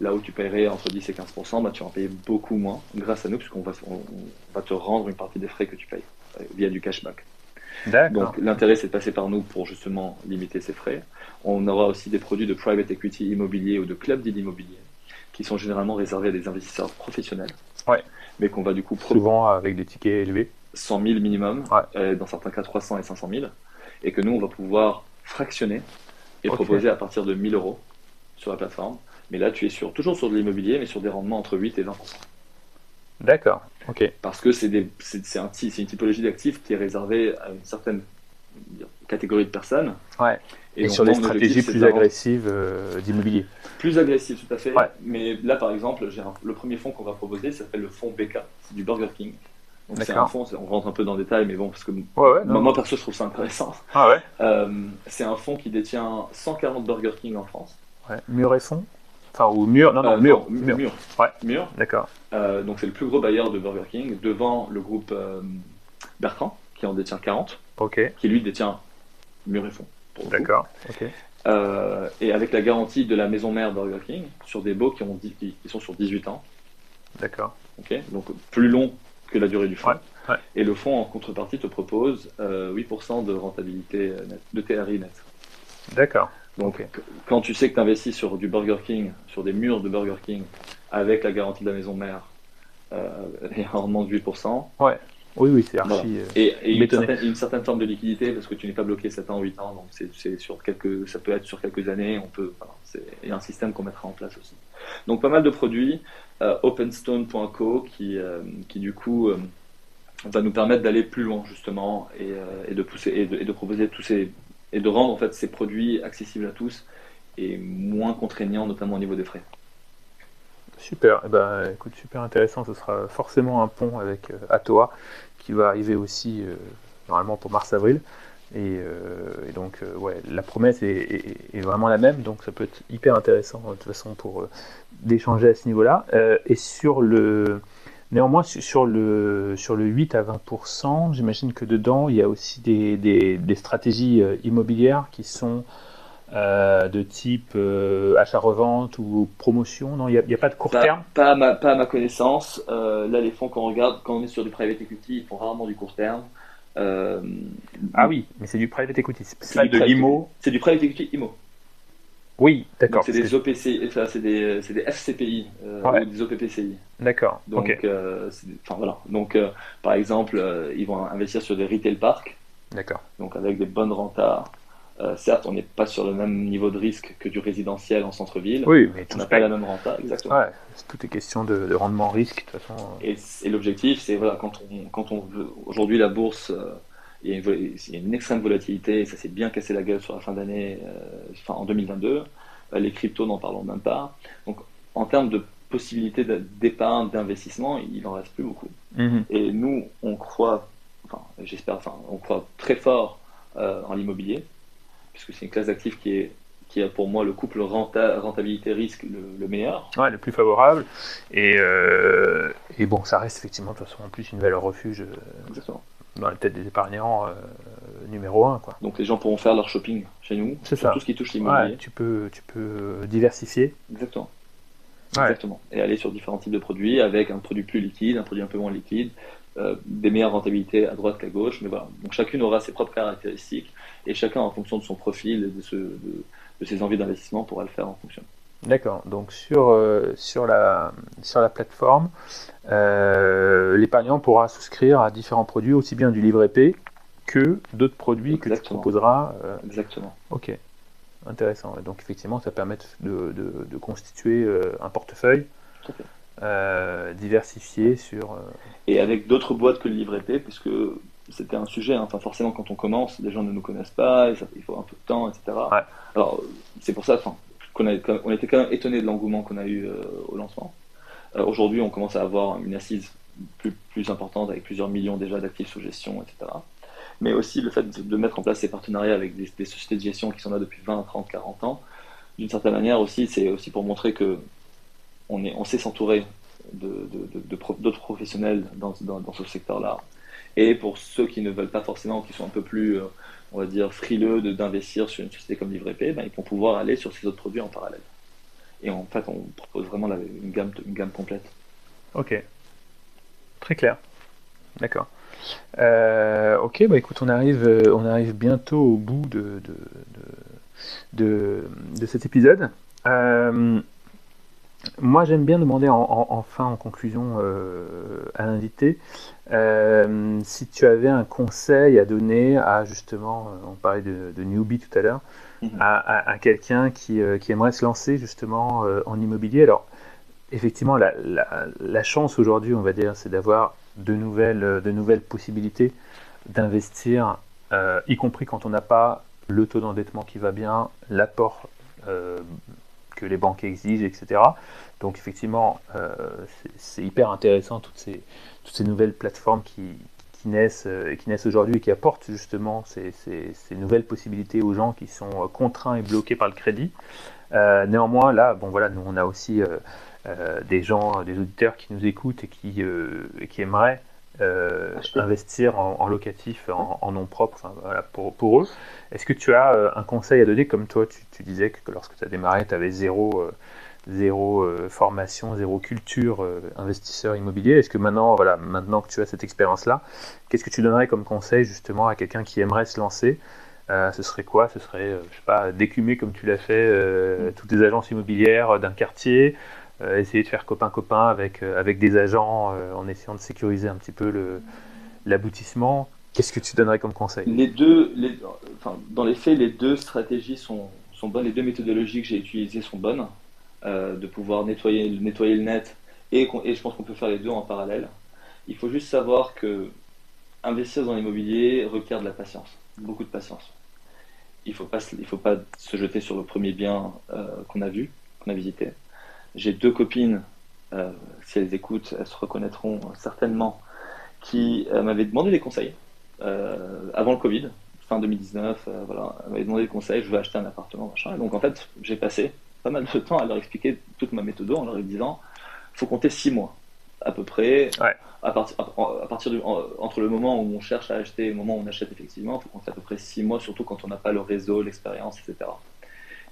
Speaker 2: Là où tu paierais entre 10 et 15 bah, tu vas en payer beaucoup moins grâce à nous, puisqu'on va, on, on va te rendre une partie des frais que tu payes euh, via du cashback. Donc, l'intérêt, c'est de passer par nous pour justement limiter ces frais. On aura aussi des produits de private equity immobilier ou de club deal immobilier qui sont généralement réservés à des investisseurs professionnels.
Speaker 1: Ouais.
Speaker 2: Mais qu'on va du coup.
Speaker 1: Souvent avec des tickets élevés.
Speaker 2: 100 000 minimum,
Speaker 1: ouais.
Speaker 2: euh, dans certains cas 300 et 500 000, et que nous, on va pouvoir fractionner et okay. proposer à partir de 1000 euros sur la plateforme Mais là, tu es sur, toujours sur de l'immobilier, mais sur des rendements entre 8 et 20%.
Speaker 1: D'accord, ok.
Speaker 2: Parce que c'est des- c'est- c'est un une typologie d'actifs qui est réservée à une certaine catégorie de personnes.
Speaker 1: Ouais. Et, sur des stratégies plus agressives euh, d'immobilier.
Speaker 2: Plus agressif, tout à fait.
Speaker 1: Ouais.
Speaker 2: Mais là, par exemple, un- le premier fonds qu'on va proposer s'appelle le fonds BK. C'est du Burger King. Donc c'est un fonds, on rentre un peu dans le détail, mais bon, parce que
Speaker 1: Ouais, ouais.
Speaker 2: moi, perso, je trouve ça intéressant.
Speaker 1: Ah ouais.
Speaker 2: Euh, c'est un fonds qui détient 140 Burger King en France.
Speaker 1: ouais. Mur et fond? Enfin, ou mur, non, non,
Speaker 2: Euh,
Speaker 1: mur. mur.
Speaker 2: Mur.
Speaker 1: Ouais.
Speaker 2: Mur.
Speaker 1: D'accord.
Speaker 2: Euh, donc c'est le plus gros bailleur de Burger King devant le groupe Bertrand, qui en détient 40,
Speaker 1: Ok.
Speaker 2: qui lui détient Mur et Fonds.
Speaker 1: D'accord. Ok.
Speaker 2: Et avec la garantie de la maison mère Burger King sur des baux qui, ont, dit- qui, qui sont sur 18 ans.
Speaker 1: D'accord.
Speaker 2: ok donc plus long que la durée du fonds.
Speaker 1: Ouais, ouais.
Speaker 2: Et le fonds en contrepartie te propose euh, 8% de rentabilité nette, de TRI net.
Speaker 1: D'accord.
Speaker 2: Donc quand tu sais que tu investis sur du Burger King, sur des murs de Burger King, avec la garantie de la maison mère euh, et un rendement de 8%,
Speaker 1: Oui, oui, c'est archi.
Speaker 2: Voilà.
Speaker 1: euh,
Speaker 2: et, et une, certaine, une certaine forme de liquidité parce que tu n'es pas bloqué 7 ans, 8 ans, donc c'est, c'est sur quelques, ça peut être sur quelques années, on peut, voilà, c'est, il y a un système qu'on mettra en place aussi. Donc pas mal de produits, openstone.co qui, euh, qui du coup euh, va nous permettre d'aller plus loin justement et, euh, et de pousser et de, proposer tous ces et de rendre en fait ces produits accessibles à tous et moins contraignants notamment au niveau des frais.
Speaker 1: Super, eh ben, écoute, super intéressant. Ce sera forcément un pont avec euh, Atoa qui va arriver aussi euh, normalement pour mars-avril. Et, euh, et donc, euh, ouais, la promesse est, est- vraiment la même, donc ça peut être hyper intéressant de toute façon pour euh, d'échanger à ce niveau-là. Euh, et sur le, néanmoins, su- sur le, sur le 8 à 20%, j'imagine que dedans, il y a aussi des, des, des stratégies euh, immobilières qui sont euh, de type euh, achat-revente ou promotion. Non, il n'y a, pas de court
Speaker 2: Pas,
Speaker 1: terme?
Speaker 2: pas, à ma, pas à ma connaissance. Euh, là, les fonds qu'on regarde, quand on est sur du private equity, ils font rarement du court terme.
Speaker 1: Ah oui, mais c'est du private equity, c'est pas de l'IMO.
Speaker 2: C'est du private equity IMO.
Speaker 1: Oui, d'accord.
Speaker 2: C'est des
Speaker 1: que-
Speaker 2: OPC, enfin, c'est des, des FCPI euh,
Speaker 1: Ouais.
Speaker 2: ou des OPPCI.
Speaker 1: D'accord,
Speaker 2: Donc, euh, enfin voilà. Donc, euh, par exemple, ils vont investir sur des retail parks,
Speaker 1: D'accord.
Speaker 2: donc avec des bonnes rentas. Euh, certes, on n'est pas sur le même niveau de risque que du résidentiel en centre-ville.
Speaker 1: Oui, mais
Speaker 2: On n'a pas la même renta, exactement.
Speaker 1: Ouais, c'est- tout est question de, de rendement risque, de toute façon.
Speaker 2: Et, et l'objectif, c'est voilà, quand on, quand on veut. Aujourd'hui, la bourse, il, y a une, vol- il y a une extrême volatilité, ça s'est bien cassé la gueule sur la fin d'année, euh, enfin en 2022. Euh, les cryptos, n'en parlons même pas. Donc, en termes de possibilités d'épargne, d'investissement, il en reste plus beaucoup.
Speaker 1: Mhm.
Speaker 2: Et nous, on croit, enfin, j'espère, enfin, on croit très fort euh, en l'immobilier, puisque c'est une classe d'actifs qui est qui a pour moi le couple renta- rentabilité-risque le, le meilleur.
Speaker 1: Ouais, le plus favorable. Et, euh, et bon, ça reste effectivement, de toute façon, en plus, une valeur refuge euh,
Speaker 2: Exactement.
Speaker 1: Dans la tête des épargnants euh, numéro un, quoi.
Speaker 2: Donc les gens pourront faire leur shopping chez nous,
Speaker 1: C'est ça.
Speaker 2: tout ce qui touche l'immobilier.
Speaker 1: Ouais, tu peux, tu peux diversifier.
Speaker 2: Exactement.
Speaker 1: Ouais.
Speaker 2: Exactement. Et aller sur différents types de produits avec un produit plus liquide, un produit un peu moins liquide, euh, des meilleures rentabilités à droite qu'à gauche. Mais voilà. Donc chacune aura ses propres caractéristiques et chacun en fonction de son profil et de, ce, de, de ses envies d'investissement pourra le faire en fonction.
Speaker 1: D'accord. Donc sur, euh, sur, la, sur la plateforme, euh, l'épargnant pourra souscrire à différents produits, aussi bien du livret P que d'autres produits que tu proposeras. euh,
Speaker 2: Exactement.
Speaker 1: ok. Intéressant. Et donc effectivement, ça permet de, de- de constituer euh, un portefeuille diversifié sur.
Speaker 2: Et avec d'autres boîtes que le livret P, puisque c'était un sujet, hein. enfin forcément quand on commence, les gens ne nous connaissent pas, et ça, il faut un peu de temps, etc.
Speaker 1: Ouais.
Speaker 2: Alors c'est pour ça enfin, on était quand même étonné de l'engouement qu'on a eu euh, au lancement. Euh, Aujourd'hui, on commence à avoir une assise plus, importante avec plusieurs millions déjà d'actifs sous gestion, etc. Mais aussi le fait de, mettre en place ces partenariats avec des, sociétés de gestion qui sont là depuis 20, 30, 40 ans, d'une certaine manière aussi, c'est aussi pour montrer que on, sait s'entourer d'autres professionnels dans ce secteur-là. Et pour ceux qui ne veulent pas forcément, qui sont un peu plus, euh, on va dire, frileux d'investir sur une société comme Livret P, ben, ils vont pouvoir aller sur ces autres produits en parallèle. Et en fait, on propose vraiment une, gamme, une gamme complète.
Speaker 1: Ok. Très clair. D'accord. Euh, ok, bah écoute, on arrive, euh, on arrive bientôt au bout de, cet épisode. Euh, moi, j'aime bien demander en, fin, en conclusion à l'invité, euh, si tu avais un conseil à donner à justement, euh, on parlait de, de newbie tout à l'heure, mhm. à, quelqu'un qui, qui, aimerait se lancer justement en immobilier Alors, effectivement, la, la, chance aujourd'hui, on va dire, c'est d'avoir de nouvelles, de nouvelles possibilités d'investir, y compris quand on n'a pas le taux d'endettement qui va bien, l'apport que les banques exigent, etc. Donc effectivement, euh, c'est hyper intéressant toutes ces, toutes ces nouvelles plateformes qui, qui naissent, euh, qui naissent aujourd'hui et qui apportent justement ces, ces, nouvelles possibilités aux gens qui sont euh, contraints et bloqués par le crédit. néanmoins, là, bon voilà, nous on a aussi des gens, des auditeurs qui nous écoutent et qui, qui aimeraient investir en, locatif, en, nom propre, enfin, voilà, pour, pour, eux. Est-ce que tu as un conseil à donner? Comme toi, tu, tu disais que lorsque tu as démarré, tu avais zéro, zéro euh, formation, zéro culture euh, investisseur immobilier. Est-ce que maintenant, voilà, maintenant que tu as cette expérience-là, qu'est-ce que tu donnerais comme conseil justement à quelqu'un qui aimerait se lancer? Euh, Ce serait quoi? Ce serait, je sais pas, d'écumer comme tu l'as fait toutes les agences immobilières d'un quartier, essayer de faire copain-copain avec, avec des agents en essayant de sécuriser un petit peu l'aboutissement. Qu'est-ce que tu donnerais comme conseil?
Speaker 2: Les deux, les, enfin, dans les faits, les deux stratégies sont, sont bonnes, les deux méthodologies que j'ai utilisées sont bonnes. Euh, de pouvoir nettoyer, nettoyer le net, et, je pense qu'on peut faire les deux en parallèle. Il faut juste savoir que investir dans l'immobilier requiert de la patience, beaucoup de patience. Il ne faut, pas, faut pas se jeter sur le premier bien euh, qu'on a vu, qu'on a visité. J'ai deux copines, euh, si elles écoutent, elles se reconnaîtront certainement, qui m'avaient demandé des conseils avant le Covid, fin 2019, voilà, elles m'avaient demandé des conseils, je veux acheter un appartement, machin. Et donc en fait, j'ai passé pas mal de temps à leur expliquer toute ma méthode en leur disant faut compter six mois à peu près. À, partir, à, partir du, entre le moment où on cherche à acheter et le moment où on achète effectivement, il faut compter à peu près six mois, surtout quand on n'a pas le réseau, l'expérience, etc.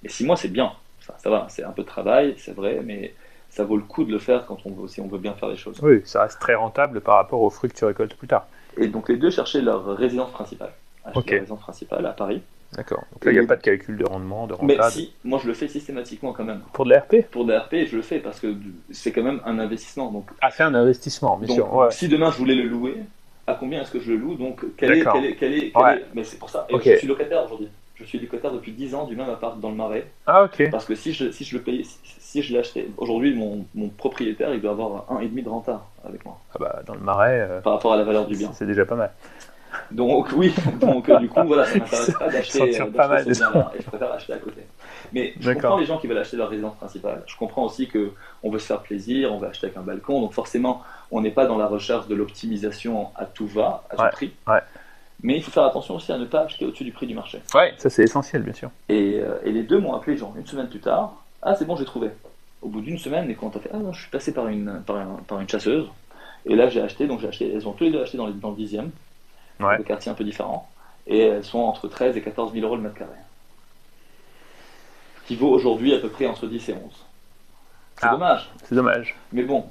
Speaker 2: Et six mois, c'est bien. Ça, ça va, c'est un peu de travail, c'est vrai, mais ça vaut le coup de le faire quand on veut, si on veut bien faire les choses.
Speaker 1: Oui, ça reste très rentable par rapport aux fruits que tu récoltes plus tard.
Speaker 2: Et donc les deux cherchaient leur résidence principale. Acheter leur résidence principale à Paris.
Speaker 1: D'accord. Donc là, il n'y a pas de calcul de rendement, de
Speaker 2: rentable. Mais si, moi je le fais systématiquement quand même.
Speaker 1: Pour de l'ARP
Speaker 2: Pour de l'ARP, je le fais parce que c'est quand même un investissement. Donc...
Speaker 1: Ah, c'est un investissement, bien sûr.
Speaker 2: Si demain je voulais le louer, à combien est-ce que je le loue? Donc, quel est, quel est, Mais c'est pour ça. Et je suis locataire aujourd'hui. Je suis locataire depuis 10 ans du même appart dans le Marais.
Speaker 1: Ah, ok.
Speaker 2: Parce que si je, si je le paye, si, je l'achetais, aujourd'hui, mon, mon, propriétaire, il doit avoir un et demi de renta avec moi.
Speaker 1: Ah bah, dans le Marais. Euh,
Speaker 2: Par rapport à la valeur du bien.
Speaker 1: C'est déjà pas mal.
Speaker 2: Donc oui, donc euh, du coup voilà, ça m'intéresse pas d'acheter euh, pas mal et je préfère acheter à côté. Mais je comprends les gens qui veulent acheter leur résidence principale. Je comprends aussi que on veut se faire plaisir, on veut acheter avec un balcon, donc forcément on n'est pas dans la recherche de l'optimisation à tout va, à tout prix. Mais il faut faire attention aussi à ne pas acheter au-dessus du prix du marché.
Speaker 1: Ouais, ça c'est essentiel bien sûr.
Speaker 2: Et, euh, et les deux m'ont appelé genre une semaine plus tard. Ah c'est bon j'ai trouvé. Au bout d'une semaine, et quand on fait ah non je suis passé par une par, par une chasseuse. Et là j'ai acheté donc j'ai acheté elles ont tous les deux acheté dans, dans le dixième ouais. des quartiers un peu différents, et elles sont entre 13 et 14 000 euros le mètre carré. Qui vaut aujourd'hui à peu près entre 10 et 11. C'est ah, dommage.
Speaker 1: C'est dommage.
Speaker 2: Mais bon,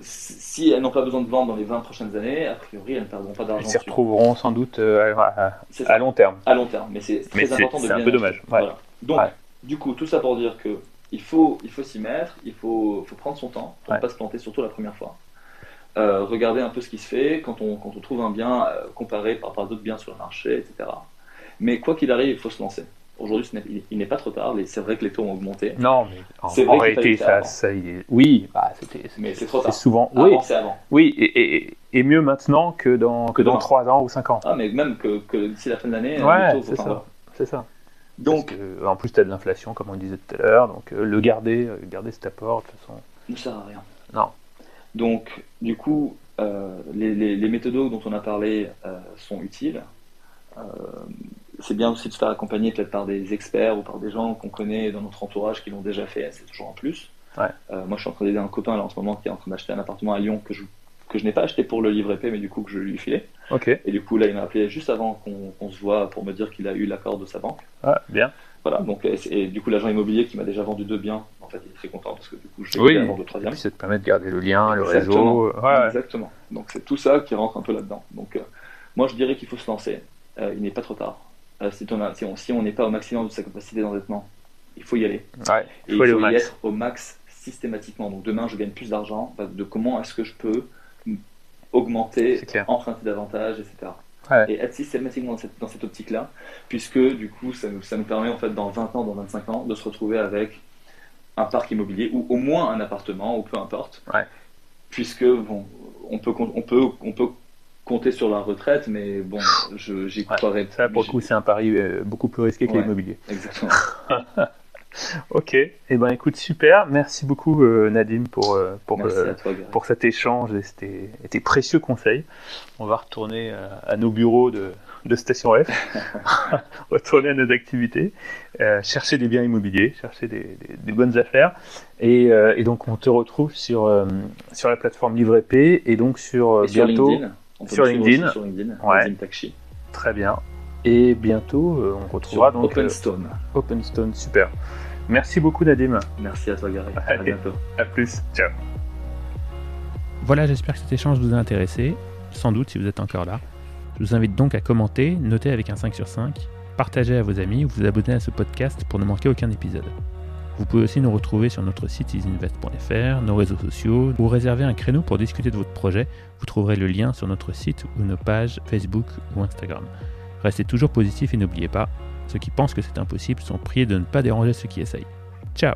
Speaker 2: si elles n'ont pas besoin de vendre dans les 20 prochaines années, a priori, elles ne perdront pas d'argent.
Speaker 1: Elles s'y retrouveront sans doute euh, à, long terme.
Speaker 2: À long terme, mais c'est très important de bien.
Speaker 1: C'est un peu dommage.
Speaker 2: Donc, du coup, tout ça pour dire que il faut, il faut s'y mettre, il faut, faut prendre son temps pour ne pas se planter, surtout la première fois. Euh, regarder un peu ce qui se fait quand on, quand on trouve un bien euh, comparé par rapport à d'autres biens sur le marché, etc. Mais quoi qu'il arrive, il faut se lancer. Aujourd'hui, il n'est pas trop tard. C'est vrai que les taux ont augmenté.
Speaker 1: Non, mais en, réalité, ça, ça oui, bah, c'était.
Speaker 2: Mais c'est trop tard.
Speaker 1: Souvent,
Speaker 2: oui,
Speaker 1: avant. Oui, et, et, mieux maintenant que dans que dans 3 ans ou 5 ans.
Speaker 2: Ah, mais même que, que d'ici la fin de l'année.
Speaker 1: Ouais, c'est ça. C'est ça. Donc, en plus, tu as de l'inflation, comme on disait tout à l'heure. Donc, euh, le garder, garder cet apport, de toute façon.
Speaker 2: Ne sert à rien.
Speaker 1: Non.
Speaker 2: Donc, du coup, euh, les, les, méthodes dont on a parlé euh, sont utiles. Euh, c'est bien aussi de se faire accompagner peut-être par des experts ou par des gens qu'on connaît dans notre entourage qui l'ont déjà fait, c'est toujours en plus. moi, je suis en train d'aider un copain là, en ce moment qui est en train d'acheter un appartement à Lyon que je, que je n'ai pas acheté pour le livre épais, mais du coup que je lui ai filé. Et du coup, là, il m'a appelé juste avant qu'on se voit pour me dire qu'il a eu l'accord de sa banque.
Speaker 1: Ah, bien.
Speaker 2: Voilà, donc, et, du coup, l'agent immobilier qui m'a déjà vendu deux biens, en fait, il est très content parce que du coup, je vais oui. le troisième.
Speaker 1: ça te permet de garder le lien, le réseau.
Speaker 2: Exactement. Donc, c'est tout ça qui rentre un peu là-dedans. Donc, euh, moi, je dirais qu'il faut se lancer. Euh, il n'est pas trop tard. Euh, si, on, si on n'est pas au maximum de sa capacité d'endettement, il faut y aller.
Speaker 1: Ouais,
Speaker 2: il faut, y être au max systématiquement. Donc, demain, je gagne plus d'argent. De comment est-ce que je peux augmenter, emprunter davantage, etc. et être systématiquement dans cette, dans cette optique-là, puisque du coup, ça nous, ça nous permet en fait dans 20 ans, dans 25 ans, de se retrouver avec un parc immobilier ou au moins un appartement ou peu importe. Puisque bon, on peut, on peut, on peut compter sur la retraite, mais bon, j'y croirais.
Speaker 1: Ça, pour le coup, c'est un pari euh, beaucoup plus risqué que l'immobilier.
Speaker 2: Exactement.
Speaker 1: ok, et eh ben écoute, super. Merci beaucoup euh, Nadim pour, euh, pour, pour cet échange et tes, précieux conseils. On va retourner à nos bureaux de, de Station F, retourner à nos activités, euh, chercher des biens immobiliers, chercher des, bonnes affaires. Et, euh, et, donc on te retrouve sur, euh, sur la plateforme LivreP et donc sur bientôt
Speaker 2: sur LinkedIn, sur LinkedIn, ouais.
Speaker 1: Très bien. Et bientôt on retrouvera donc
Speaker 2: Openstone.
Speaker 1: Openstone, super. Merci beaucoup Nadim.
Speaker 2: Merci à toi Gary. À bientôt.
Speaker 1: À plus. Ciao. Voilà, j'espère que cet échange vous a intéressé. Sans doute si vous êtes encore là. Je vous invite donc à commenter, noter avec un 5 sur 5, partager à vos amis ou vous abonner à ce podcast pour ne manquer aucun épisode. Vous pouvez aussi nous retrouver sur notre site easyinvest.fr, nos réseaux sociaux, ou réserver un créneau pour discuter de votre projet. Vous trouverez le lien sur notre site ou nos pages Facebook ou Instagram. Restez toujours positif et n'oubliez pas, ceux qui pensent que c'est impossible sont priés de ne pas déranger ceux qui essayent. Ciao